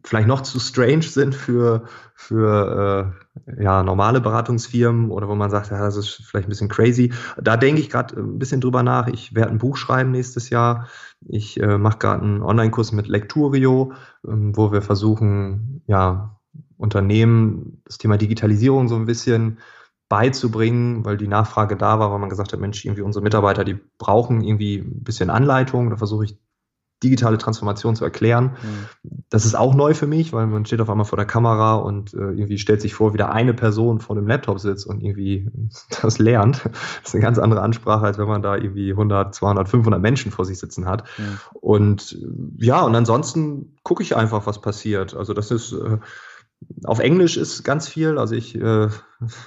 vielleicht noch zu strange sind für, für äh, ja, normale Beratungsfirmen oder wo man sagt, ja, das ist vielleicht ein bisschen crazy. Da denke ich gerade ein bisschen drüber nach. Ich werde ein Buch schreiben nächstes Jahr. Ich äh, mache gerade einen Online-Kurs mit Lecturio, ähm, wo wir versuchen, ja, Unternehmen das Thema Digitalisierung so ein bisschen beizubringen, weil die Nachfrage da war, weil man gesagt hat, Mensch, irgendwie unsere Mitarbeiter, die brauchen irgendwie ein bisschen Anleitung. Da versuche ich digitale Transformation zu erklären. Mhm. Das ist auch neu für mich, weil man steht auf einmal vor der Kamera und äh, irgendwie stellt sich vor, wie da eine Person vor dem Laptop sitzt und irgendwie das lernt. Das ist eine ganz andere Ansprache, als wenn man da irgendwie 100, 200, 500 Menschen vor sich sitzen hat. Mhm. Und ja, und ansonsten gucke ich einfach, was passiert. Also das ist äh, auf Englisch ist ganz viel. Also ich äh,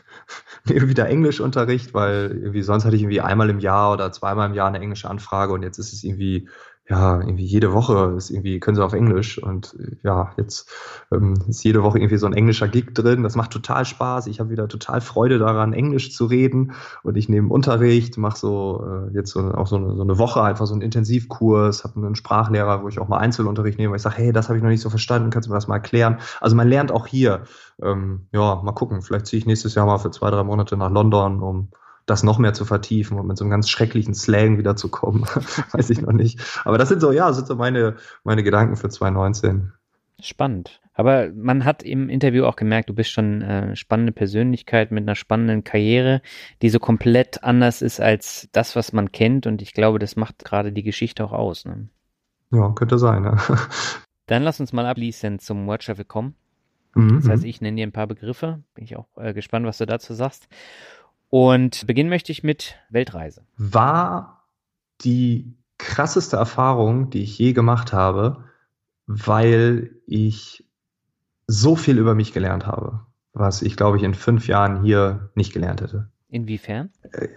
nehme wieder Englischunterricht, weil irgendwie sonst hatte ich irgendwie einmal im Jahr oder zweimal im Jahr eine englische Anfrage und jetzt ist es irgendwie ja, irgendwie jede Woche ist irgendwie, können sie auf Englisch und ja, jetzt ähm, ist jede Woche irgendwie so ein englischer Gig drin. Das macht total Spaß. Ich habe wieder total Freude daran, Englisch zu reden und ich nehme Unterricht, mache so äh, jetzt so, auch so eine, so eine Woche einfach so einen Intensivkurs, habe einen Sprachlehrer, wo ich auch mal Einzelunterricht nehme, weil ich sage, hey, das habe ich noch nicht so verstanden, kannst du mir das mal erklären? Also man lernt auch hier. Ähm, ja, mal gucken. Vielleicht ziehe ich nächstes Jahr mal für zwei, drei Monate nach London, um das noch mehr zu vertiefen und mit so einem ganz schrecklichen Slang wieder zu kommen. Weiß ich noch nicht. Aber das sind so, ja, sind so meine, meine Gedanken für 2019. Spannend. Aber man hat im Interview auch gemerkt, du bist schon eine spannende Persönlichkeit mit einer spannenden Karriere, die so komplett anders ist als das, was man kennt. Und ich glaube, das macht gerade die Geschichte auch aus. Ne? Ja, könnte sein. Ja. Dann lass uns mal abschließend zum Word Traffic kommen. Mhm. Das heißt, ich nenne dir ein paar Begriffe. Bin ich auch äh, gespannt, was du dazu sagst. Und beginnen möchte ich mit Weltreise. War die krasseste Erfahrung, die ich je gemacht habe, weil ich so viel über mich gelernt habe, was ich glaube ich in fünf Jahren hier nicht gelernt hätte. Inwiefern? Äh,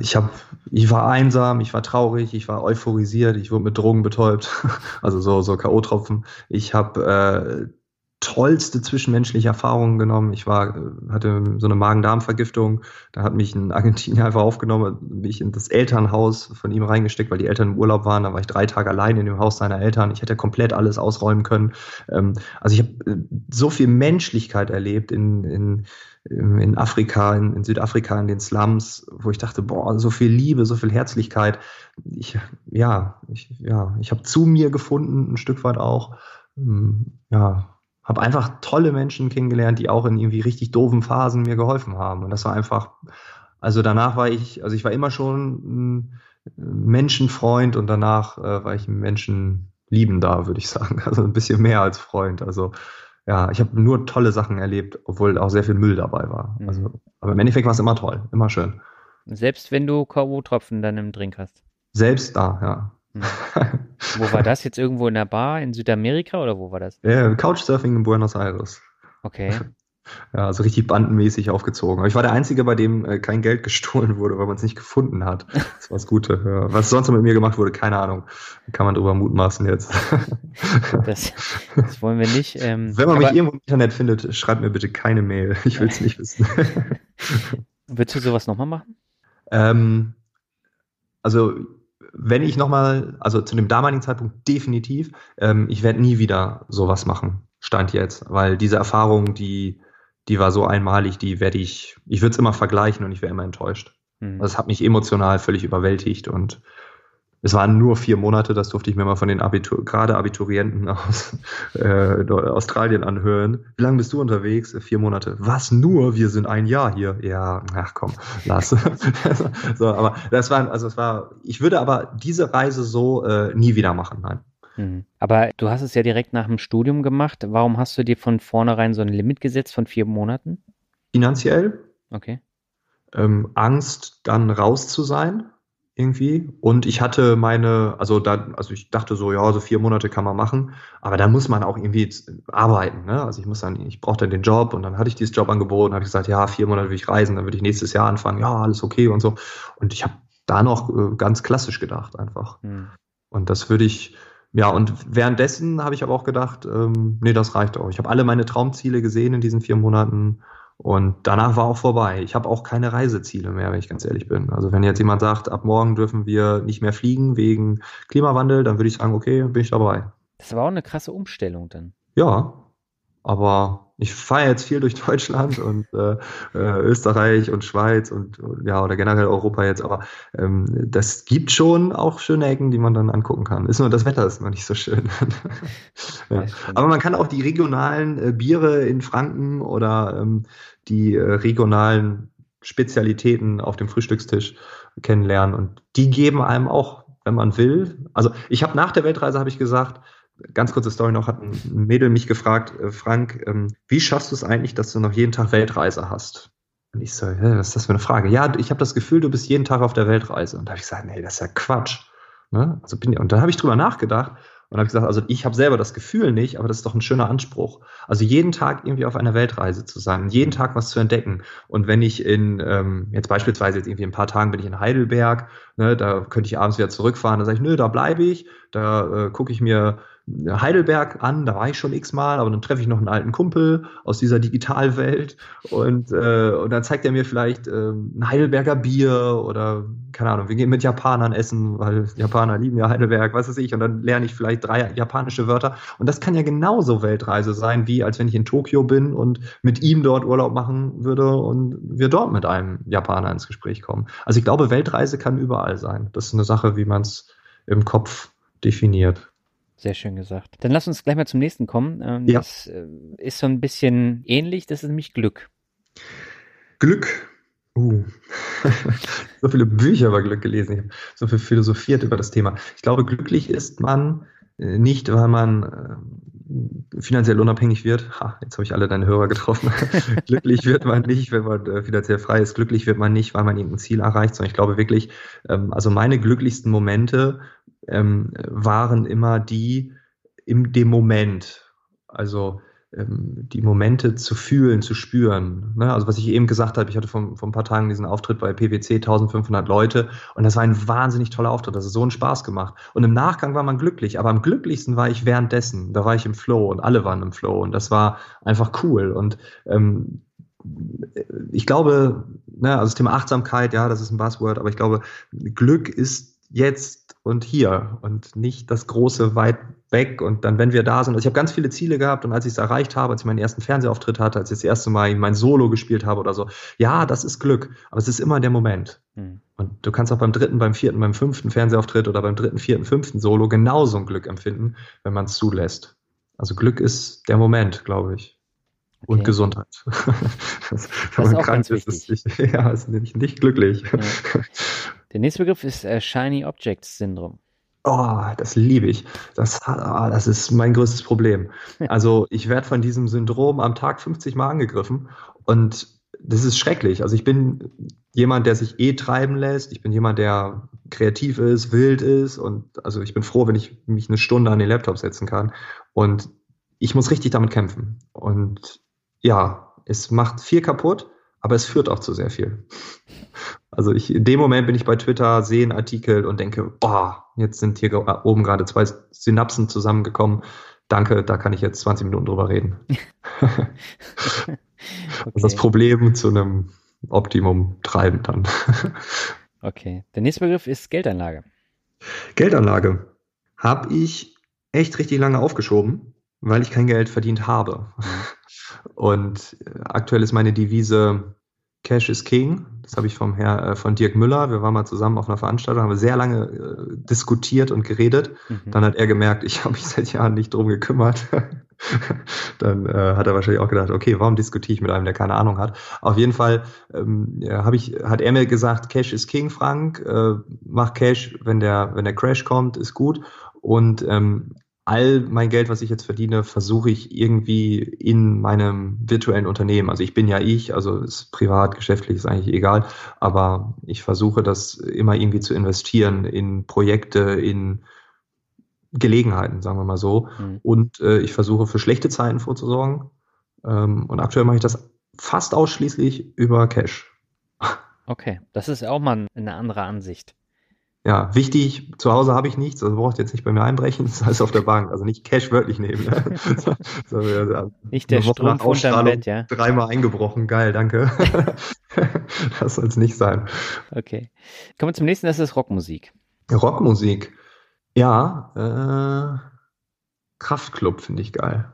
ich habe, ich war einsam, ich war traurig, ich war euphorisiert, ich wurde mit Drogen betäubt, also so so KO-Tropfen. Ich habe äh, tollste zwischenmenschliche Erfahrungen genommen. Ich war, hatte so eine Magen-Darm-Vergiftung. Da hat mich ein Argentinier einfach aufgenommen, mich in das Elternhaus von ihm reingesteckt, weil die Eltern im Urlaub waren. Da war ich drei Tage allein in dem Haus seiner Eltern. Ich hätte komplett alles ausräumen können. Ähm, also ich habe äh, so viel Menschlichkeit erlebt in, in, in Afrika, in, in Südafrika, in den Slums, wo ich dachte, boah, so viel Liebe, so viel Herzlichkeit. Ich, ja, ich, ja, ich habe zu mir gefunden, ein Stück weit auch. Ähm, ja, habe einfach tolle Menschen kennengelernt, die auch in irgendwie richtig doofen Phasen mir geholfen haben. Und das war einfach, also danach war ich, also ich war immer schon ein Menschenfreund und danach äh, war ich ein Menschenliebender, würde ich sagen. Also ein bisschen mehr als Freund. Also ja, ich habe nur tolle Sachen erlebt, obwohl auch sehr viel Müll dabei war. Mhm. Also, aber im Endeffekt war es immer toll, immer schön. Selbst wenn du K.O.-Tropfen dann im Drink hast. Selbst da, ja. Hm. wo war das jetzt irgendwo in der Bar in Südamerika oder wo war das? Ja, Couchsurfing in Buenos Aires. Okay. Ja, also richtig bandenmäßig aufgezogen. Aber ich war der Einzige, bei dem äh, kein Geld gestohlen wurde, weil man es nicht gefunden hat. Das war das Gute. Ja. Was sonst noch mit mir gemacht wurde, keine Ahnung. Kann man drüber mutmaßen jetzt. Das, das wollen wir nicht. Ähm, Wenn man mich irgendwo im Internet findet, schreibt mir bitte keine Mail. Ich will es nicht wissen. Würdest du sowas nochmal machen? Ähm, also wenn ich nochmal, also zu dem damaligen Zeitpunkt definitiv, ähm, ich werde nie wieder sowas machen, stand jetzt, weil diese Erfahrung, die, die war so einmalig, die werde ich, ich würde es immer vergleichen und ich wäre immer enttäuscht. Mhm. Das hat mich emotional völlig überwältigt und es waren nur vier Monate, das durfte ich mir mal von den Abitur gerade Abiturienten aus äh, Australien anhören. Wie lange bist du unterwegs? Vier Monate. Was nur? Wir sind ein Jahr hier. Ja, ach komm, lass. so, aber das war, also es war, ich würde aber diese Reise so äh, nie wieder machen, nein. Mhm. Aber du hast es ja direkt nach dem Studium gemacht. Warum hast du dir von vornherein so ein Limit gesetzt von vier Monaten? Finanziell. Okay. Ähm, Angst, dann raus zu sein irgendwie. Und ich hatte meine, also da, also ich dachte so, ja, so vier Monate kann man machen, aber da muss man auch irgendwie arbeiten. Ne? Also ich muss dann, ich brauchte dann den Job und dann hatte ich dieses Jobangebot und habe gesagt, ja, vier Monate will ich reisen, dann würde ich nächstes Jahr anfangen, ja, alles okay und so. Und ich habe da noch äh, ganz klassisch gedacht einfach. Hm. Und das würde ich, ja, und währenddessen habe ich aber auch gedacht, ähm, nee, das reicht auch. Ich habe alle meine Traumziele gesehen in diesen vier Monaten und danach war auch vorbei. Ich habe auch keine Reiseziele mehr, wenn ich ganz ehrlich bin. Also wenn jetzt jemand sagt, ab morgen dürfen wir nicht mehr fliegen wegen Klimawandel, dann würde ich sagen, okay, bin ich dabei. Das war auch eine krasse Umstellung dann. Ja, aber ich fahre jetzt viel durch Deutschland und äh, äh, Österreich und Schweiz und, und, ja oder generell Europa jetzt, aber ähm, das gibt schon auch schöne Ecken, die man dann angucken kann. Ist nur das Wetter ist noch nicht so schön. ja. Aber man kann auch die regionalen äh, Biere in Franken oder ähm, die äh, regionalen Spezialitäten auf dem Frühstückstisch kennenlernen. Und die geben einem auch, wenn man will. Also ich habe nach der Weltreise habe ich gesagt, ganz kurze Story noch, hat ein Mädel mich gefragt, äh, Frank, ähm, wie schaffst du es eigentlich, dass du noch jeden Tag Weltreise hast? Und ich so, was ist das für eine Frage? Ja, ich habe das Gefühl, du bist jeden Tag auf der Weltreise. Und da habe ich gesagt, nee, das ist ja Quatsch. Ne? Also bin, und dann habe ich drüber nachgedacht und habe gesagt, also ich habe selber das Gefühl nicht, aber das ist doch ein schöner Anspruch. Also jeden Tag irgendwie auf einer Weltreise zu sein, jeden Tag was zu entdecken. Und wenn ich in, ähm, jetzt beispielsweise jetzt irgendwie ein paar Tagen bin ich in Heidelberg, ne, da könnte ich abends wieder zurückfahren, dann sage ich, nö, da bleibe ich, da äh, gucke ich mir Heidelberg an, da war ich schon x-mal, aber dann treffe ich noch einen alten Kumpel aus dieser Digitalwelt und, äh, und dann zeigt er mir vielleicht äh, ein Heidelberger Bier oder keine Ahnung, wir gehen mit Japanern essen, weil Japaner lieben ja Heidelberg, was weiß ich, und dann lerne ich vielleicht drei japanische Wörter und das kann ja genauso Weltreise sein, wie als wenn ich in Tokio bin und mit ihm dort Urlaub machen würde und wir dort mit einem Japaner ins Gespräch kommen. Also ich glaube, Weltreise kann überall sein. Das ist eine Sache, wie man es im Kopf definiert. Sehr schön gesagt. Dann lass uns gleich mal zum nächsten kommen. Ähm, ja. Das äh, ist so ein bisschen ähnlich, das ist nämlich Glück. Glück. Uh. so viele Bücher über Glück gelesen, ich habe so viel philosophiert über das Thema. Ich glaube, glücklich ist man äh, nicht, weil man äh, finanziell unabhängig wird. Ha, jetzt habe ich alle deine Hörer getroffen. glücklich wird man nicht, wenn man äh, finanziell frei ist. Glücklich wird man nicht, weil man irgendein Ziel erreicht, sondern ich glaube wirklich, ähm, also meine glücklichsten Momente ähm, waren immer die in dem Moment. Also die Momente zu fühlen, zu spüren. Ne? Also was ich eben gesagt habe, ich hatte vor, vor ein paar Tagen diesen Auftritt bei PwC, 1500 Leute und das war ein wahnsinnig toller Auftritt, das hat so einen Spaß gemacht. Und im Nachgang war man glücklich, aber am glücklichsten war ich währenddessen, da war ich im Flow und alle waren im Flow und das war einfach cool und ähm, ich glaube, ne, also das Thema Achtsamkeit, ja, das ist ein Buzzword, aber ich glaube, Glück ist jetzt und hier und nicht das große weit weg und dann, wenn wir da sind. Also ich habe ganz viele Ziele gehabt und als ich es erreicht habe, als ich meinen ersten Fernsehauftritt hatte, als ich das erste Mal mein Solo gespielt habe oder so, ja, das ist Glück, aber es ist immer der Moment. Mhm. Und du kannst auch beim dritten, beim vierten, beim fünften Fernsehauftritt oder beim dritten, vierten, fünften Solo genauso ein Glück empfinden, wenn man es zulässt. Also Glück ist der Moment, glaube ich. Okay. Und Gesundheit. das, wenn man krank ist, ist nicht, ja, ist nicht, nicht glücklich. Ja. Der nächste Begriff ist äh, Shiny Objects Syndrom. Oh, das liebe ich. Das, oh, das ist mein größtes Problem. Also ich werde von diesem Syndrom am Tag 50 Mal angegriffen und das ist schrecklich. Also ich bin jemand, der sich eh treiben lässt. Ich bin jemand, der kreativ ist, wild ist und also ich bin froh, wenn ich mich eine Stunde an den Laptop setzen kann. Und ich muss richtig damit kämpfen. Und ja, es macht viel kaputt, aber es führt auch zu sehr viel. Also ich, in dem Moment bin ich bei Twitter, sehe einen Artikel und denke, oh, jetzt sind hier oben gerade zwei Synapsen zusammengekommen. Danke, da kann ich jetzt 20 Minuten drüber reden. okay. Das Problem zu einem Optimum treiben dann. okay. Der nächste Begriff ist Geldanlage. Geldanlage habe ich echt richtig lange aufgeschoben, weil ich kein Geld verdient habe. Und aktuell ist meine Devise Cash is King. Das habe ich vom Herr, äh, von Dirk Müller. Wir waren mal zusammen auf einer Veranstaltung, haben sehr lange äh, diskutiert und geredet. Mhm. Dann hat er gemerkt, ich habe mich seit Jahren nicht drum gekümmert. Dann äh, hat er wahrscheinlich auch gedacht, okay, warum diskutiere ich mit einem, der keine Ahnung hat? Auf jeden Fall ähm, ja, ich, hat er mir gesagt, Cash is King, Frank. Äh, mach Cash, wenn der, wenn der Crash kommt, ist gut. Und ähm, all mein Geld, was ich jetzt verdiene, versuche ich irgendwie in meinem virtuellen Unternehmen. Also ich bin ja ich, also ist privat, geschäftlich ist eigentlich egal, aber ich versuche das immer irgendwie zu investieren in Projekte, in Gelegenheiten, sagen wir mal so. Mhm. Und äh, ich versuche für schlechte Zeiten vorzusorgen. Ähm, und aktuell mache ich das fast ausschließlich über Cash. Okay, das ist auch mal eine andere Ansicht ja, wichtig, zu Hause habe ich nichts, also braucht jetzt nicht bei mir einbrechen, das heißt auf der Bank, also nicht Cash wörtlich nehmen. Ne? so, ja, nicht der Strumpf unterm Bett, ja. Dreimal eingebrochen, geil, danke. das soll es nicht sein. Okay. Kommen wir zum nächsten, das ist Rockmusik. Rockmusik. Ja, äh, Kraftclub finde ich geil.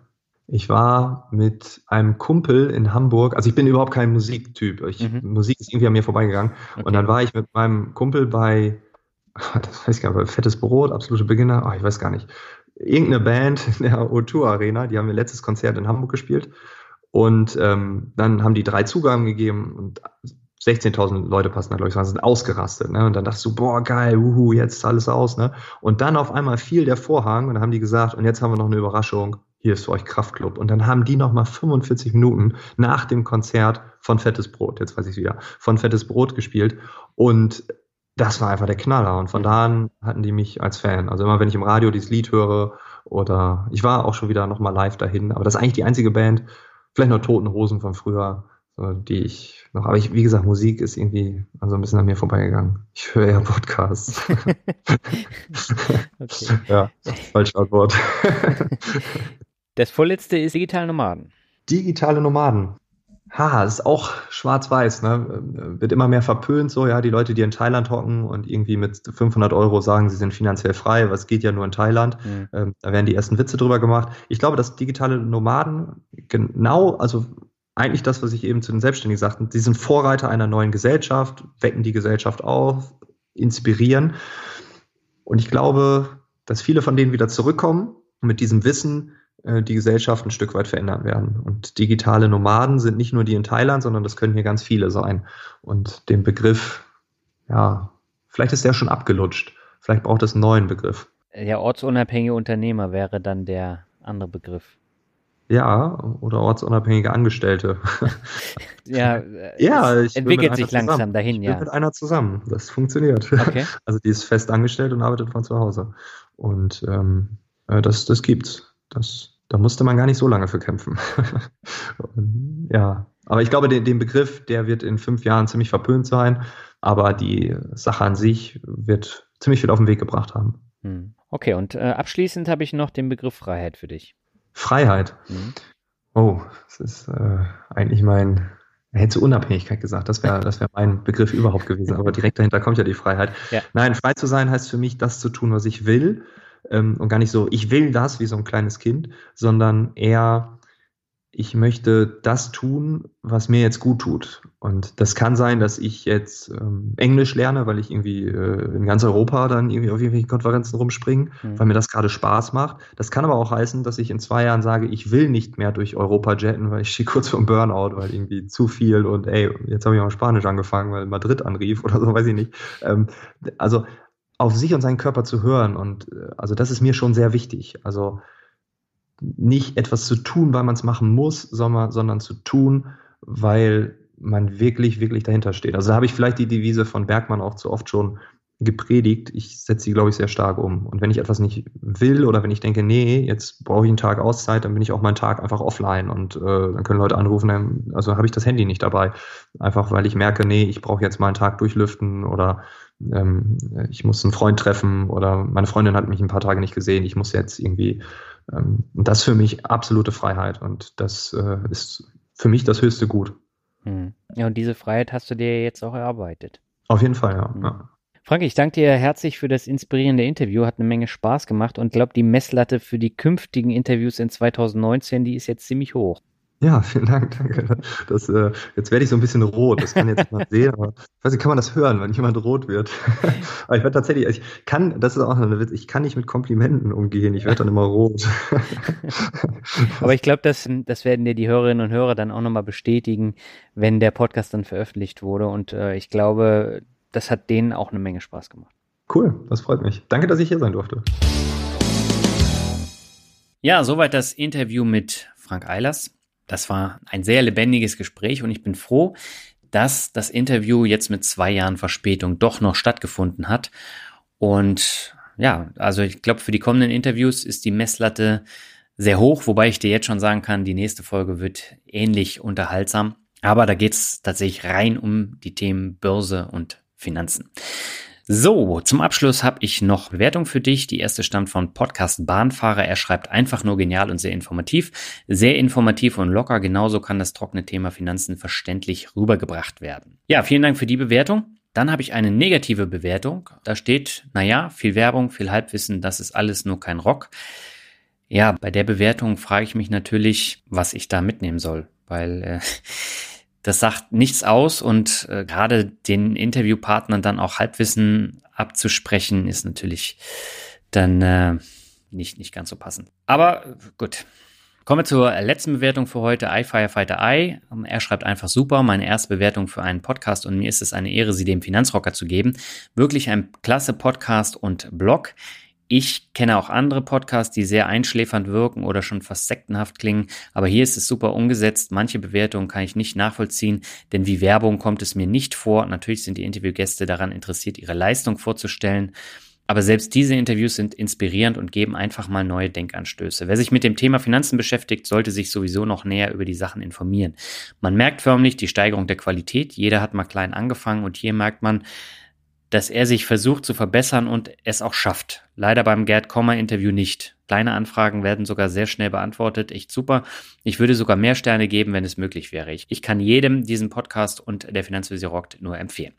Ich war mit einem Kumpel in Hamburg, also ich bin überhaupt kein Musiktyp. Ich, mhm. Musik ist irgendwie an mir vorbeigegangen. Okay. Und dann war ich mit meinem Kumpel bei das weiß ich gar nicht, Fettes Brot, absolute Beginner, oh, ich weiß gar nicht. Irgendeine Band in der O2 Arena, die haben ihr letztes Konzert in Hamburg gespielt. Und ähm, dann haben die drei Zugaben gegeben und 16.000 Leute passen da, glaube ich, sind ausgerastet. Ne? Und dann dachtest du, boah, geil, wuhu, jetzt alles aus. Ne? Und dann auf einmal fiel der Vorhang und dann haben die gesagt, und jetzt haben wir noch eine Überraschung, hier ist für euch Kraftclub. Und dann haben die nochmal 45 Minuten nach dem Konzert von Fettes Brot, jetzt weiß ich wieder, von Fettes Brot gespielt. Und das war einfach der Knaller. Und von da an hatten die mich als Fan. Also immer, wenn ich im Radio dieses Lied höre oder ich war auch schon wieder nochmal live dahin. Aber das ist eigentlich die einzige Band, vielleicht noch Toten Hosen von früher, die ich noch, aber ich, wie gesagt, Musik ist irgendwie also ein bisschen an mir vorbeigegangen. Ich höre ja Podcasts. okay. Ja, falsche Antwort. das vorletzte ist digitale Nomaden. Digitale Nomaden. Ha, ist auch schwarz-weiß, ne? Wird immer mehr verpönt, so, ja, die Leute, die in Thailand hocken und irgendwie mit 500 Euro sagen, sie sind finanziell frei, was geht ja nur in Thailand. Mhm. Ähm, da werden die ersten Witze drüber gemacht. Ich glaube, dass digitale Nomaden genau, also eigentlich das, was ich eben zu den Selbstständigen sagte, sie sind Vorreiter einer neuen Gesellschaft, wecken die Gesellschaft auf, inspirieren. Und ich glaube, dass viele von denen wieder zurückkommen und mit diesem Wissen die Gesellschaft ein Stück weit verändern werden. Und digitale Nomaden sind nicht nur die in Thailand, sondern das können hier ganz viele sein. Und den Begriff, ja, vielleicht ist der schon abgelutscht. Vielleicht braucht es einen neuen Begriff. Der ortsunabhängige Unternehmer wäre dann der andere Begriff. Ja, oder ortsunabhängige Angestellte. ja, ja es entwickelt sich langsam zusammen. dahin, ich ja. mit einer zusammen. Das funktioniert. Okay. Also die ist fest angestellt und arbeitet von zu Hause. Und ähm, äh, das, das gibt's. Das, da musste man gar nicht so lange für kämpfen. ja, aber ich glaube, den, den Begriff, der wird in fünf Jahren ziemlich verpönt sein, aber die Sache an sich wird ziemlich viel auf den Weg gebracht haben. Hm. Okay, und äh, abschließend habe ich noch den Begriff Freiheit für dich. Freiheit. Mhm. Oh, das ist äh, eigentlich mein, er hätte Unabhängigkeit gesagt, das wäre das wär mein Begriff überhaupt gewesen, aber direkt dahinter kommt ja die Freiheit. Ja. Nein, frei zu sein heißt für mich, das zu tun, was ich will ähm, und gar nicht so, ich will das wie so ein kleines Kind, sondern eher ich möchte das tun, was mir jetzt gut tut. Und das kann sein, dass ich jetzt ähm, Englisch lerne, weil ich irgendwie äh, in ganz Europa dann irgendwie auf irgendwelchen Konferenzen rumspringe, mhm. weil mir das gerade Spaß macht. Das kann aber auch heißen, dass ich in zwei Jahren sage, ich will nicht mehr durch Europa jetten, weil ich stehe kurz vor dem Burnout, weil irgendwie zu viel und ey, jetzt habe ich auch Spanisch angefangen, weil Madrid anrief oder so, weiß ich nicht. Ähm, also auf sich und seinen Körper zu hören und äh, also das ist mir schon sehr wichtig. Also nicht etwas zu tun, weil man es machen muss, sondern, sondern zu tun, weil man wirklich, wirklich dahinter steht. Also da habe ich vielleicht die Devise von Bergmann auch zu oft schon gepredigt. Ich setze sie, glaube ich, sehr stark um. Und wenn ich etwas nicht will oder wenn ich denke, nee, jetzt brauche ich einen Tag Auszeit, dann bin ich auch meinen Tag einfach offline und äh, dann können Leute anrufen, dann, also habe ich das Handy nicht dabei. Einfach weil ich merke, nee, ich brauche jetzt mal einen Tag durchlüften oder ähm, ich muss einen Freund treffen oder meine Freundin hat mich ein paar Tage nicht gesehen, ich muss jetzt irgendwie ähm, das ist für mich absolute Freiheit und das äh, ist für mich das höchste Gut. Hm. Ja, und diese Freiheit hast du dir jetzt auch erarbeitet. Auf jeden Fall, ja. Hm. ja. Frank, ich danke dir herzlich für das inspirierende Interview. Hat eine Menge Spaß gemacht und glaube, die Messlatte für die künftigen Interviews in 2019, die ist jetzt ziemlich hoch. Ja, vielen Dank, danke. Das, äh, jetzt werde ich so ein bisschen rot, das kann jetzt mal sehen, aber ich weiß nicht, kann man das hören, wenn jemand rot wird? aber ich werde tatsächlich, ich kann, das ist auch eine Witz, ich kann nicht mit Komplimenten umgehen, ich werde dann immer rot. aber ich glaube, das, das werden dir die Hörerinnen und Hörer dann auch nochmal bestätigen, wenn der Podcast dann veröffentlicht wurde und äh, ich glaube, das hat denen auch eine Menge Spaß gemacht. Cool, das freut mich. Danke, dass ich hier sein durfte. Ja, soweit das Interview mit Frank Eilers. Das war ein sehr lebendiges Gespräch und ich bin froh, dass das Interview jetzt mit zwei Jahren Verspätung doch noch stattgefunden hat. Und ja, also ich glaube, für die kommenden Interviews ist die Messlatte sehr hoch, wobei ich dir jetzt schon sagen kann, die nächste Folge wird ähnlich unterhaltsam. Aber da geht es tatsächlich rein um die Themen Börse und Finanzen. So, zum Abschluss habe ich noch Bewertung für dich. Die erste stammt von Podcast Bahnfahrer. Er schreibt einfach nur genial und sehr informativ. Sehr informativ und locker. Genauso kann das trockene Thema Finanzen verständlich rübergebracht werden. Ja, vielen Dank für die Bewertung. Dann habe ich eine negative Bewertung. Da steht, naja, viel Werbung, viel Halbwissen, das ist alles nur kein Rock. Ja, bei der Bewertung frage ich mich natürlich, was ich da mitnehmen soll, weil äh, das sagt nichts aus und äh, gerade den Interviewpartnern dann auch Halbwissen abzusprechen, ist natürlich dann äh, nicht, nicht ganz so passend. Aber gut, Kommen wir zur letzten Bewertung für heute, iFirefighter I. Er schreibt einfach super, meine erste Bewertung für einen Podcast und mir ist es eine Ehre, sie dem Finanzrocker zu geben. Wirklich ein klasse Podcast und Blog. Ich kenne auch andere Podcasts, die sehr einschläfernd wirken oder schon fast sektenhaft klingen, aber hier ist es super umgesetzt. Manche Bewertungen kann ich nicht nachvollziehen, denn wie Werbung kommt es mir nicht vor. Natürlich sind die Interviewgäste daran interessiert, ihre Leistung vorzustellen. Aber selbst diese Interviews sind inspirierend und geben einfach mal neue Denkanstöße. Wer sich mit dem Thema Finanzen beschäftigt, sollte sich sowieso noch näher über die Sachen informieren. Man merkt förmlich die Steigerung der Qualität. Jeder hat mal klein angefangen und hier merkt man, dass er sich versucht zu verbessern und es auch schafft. Leider beim Gerd Kommer Interview nicht. Kleine Anfragen werden sogar sehr schnell beantwortet. Echt super. Ich würde sogar mehr Sterne geben, wenn es möglich wäre. Ich, kann jedem diesen Podcast und der Finanzvisier rockt nur empfehlen.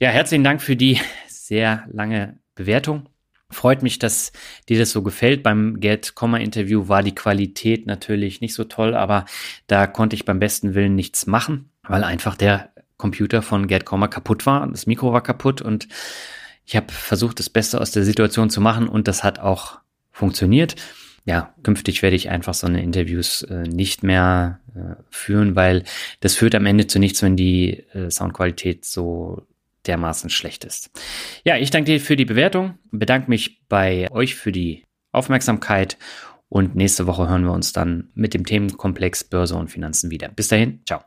Ja, herzlichen Dank für die sehr lange Bewertung. Freut mich, dass dir das so gefällt. Beim Get-Komma-Interview war die Qualität natürlich nicht so toll, aber da konnte ich beim besten Willen nichts machen, weil einfach der Computer von Get Komma kaputt war. Das Mikro war kaputt und ich habe versucht, das Beste aus der Situation zu machen und das hat auch funktioniert. Ja, künftig werde ich einfach so eine Interviews äh, nicht mehr äh, führen, weil das führt am Ende zu nichts, wenn die äh, Soundqualität so dermaßen schlecht ist. Ja, ich danke dir für die Bewertung, bedanke mich bei euch für die Aufmerksamkeit und nächste Woche hören wir uns dann mit dem Themenkomplex Börse und Finanzen wieder. Bis dahin, ciao.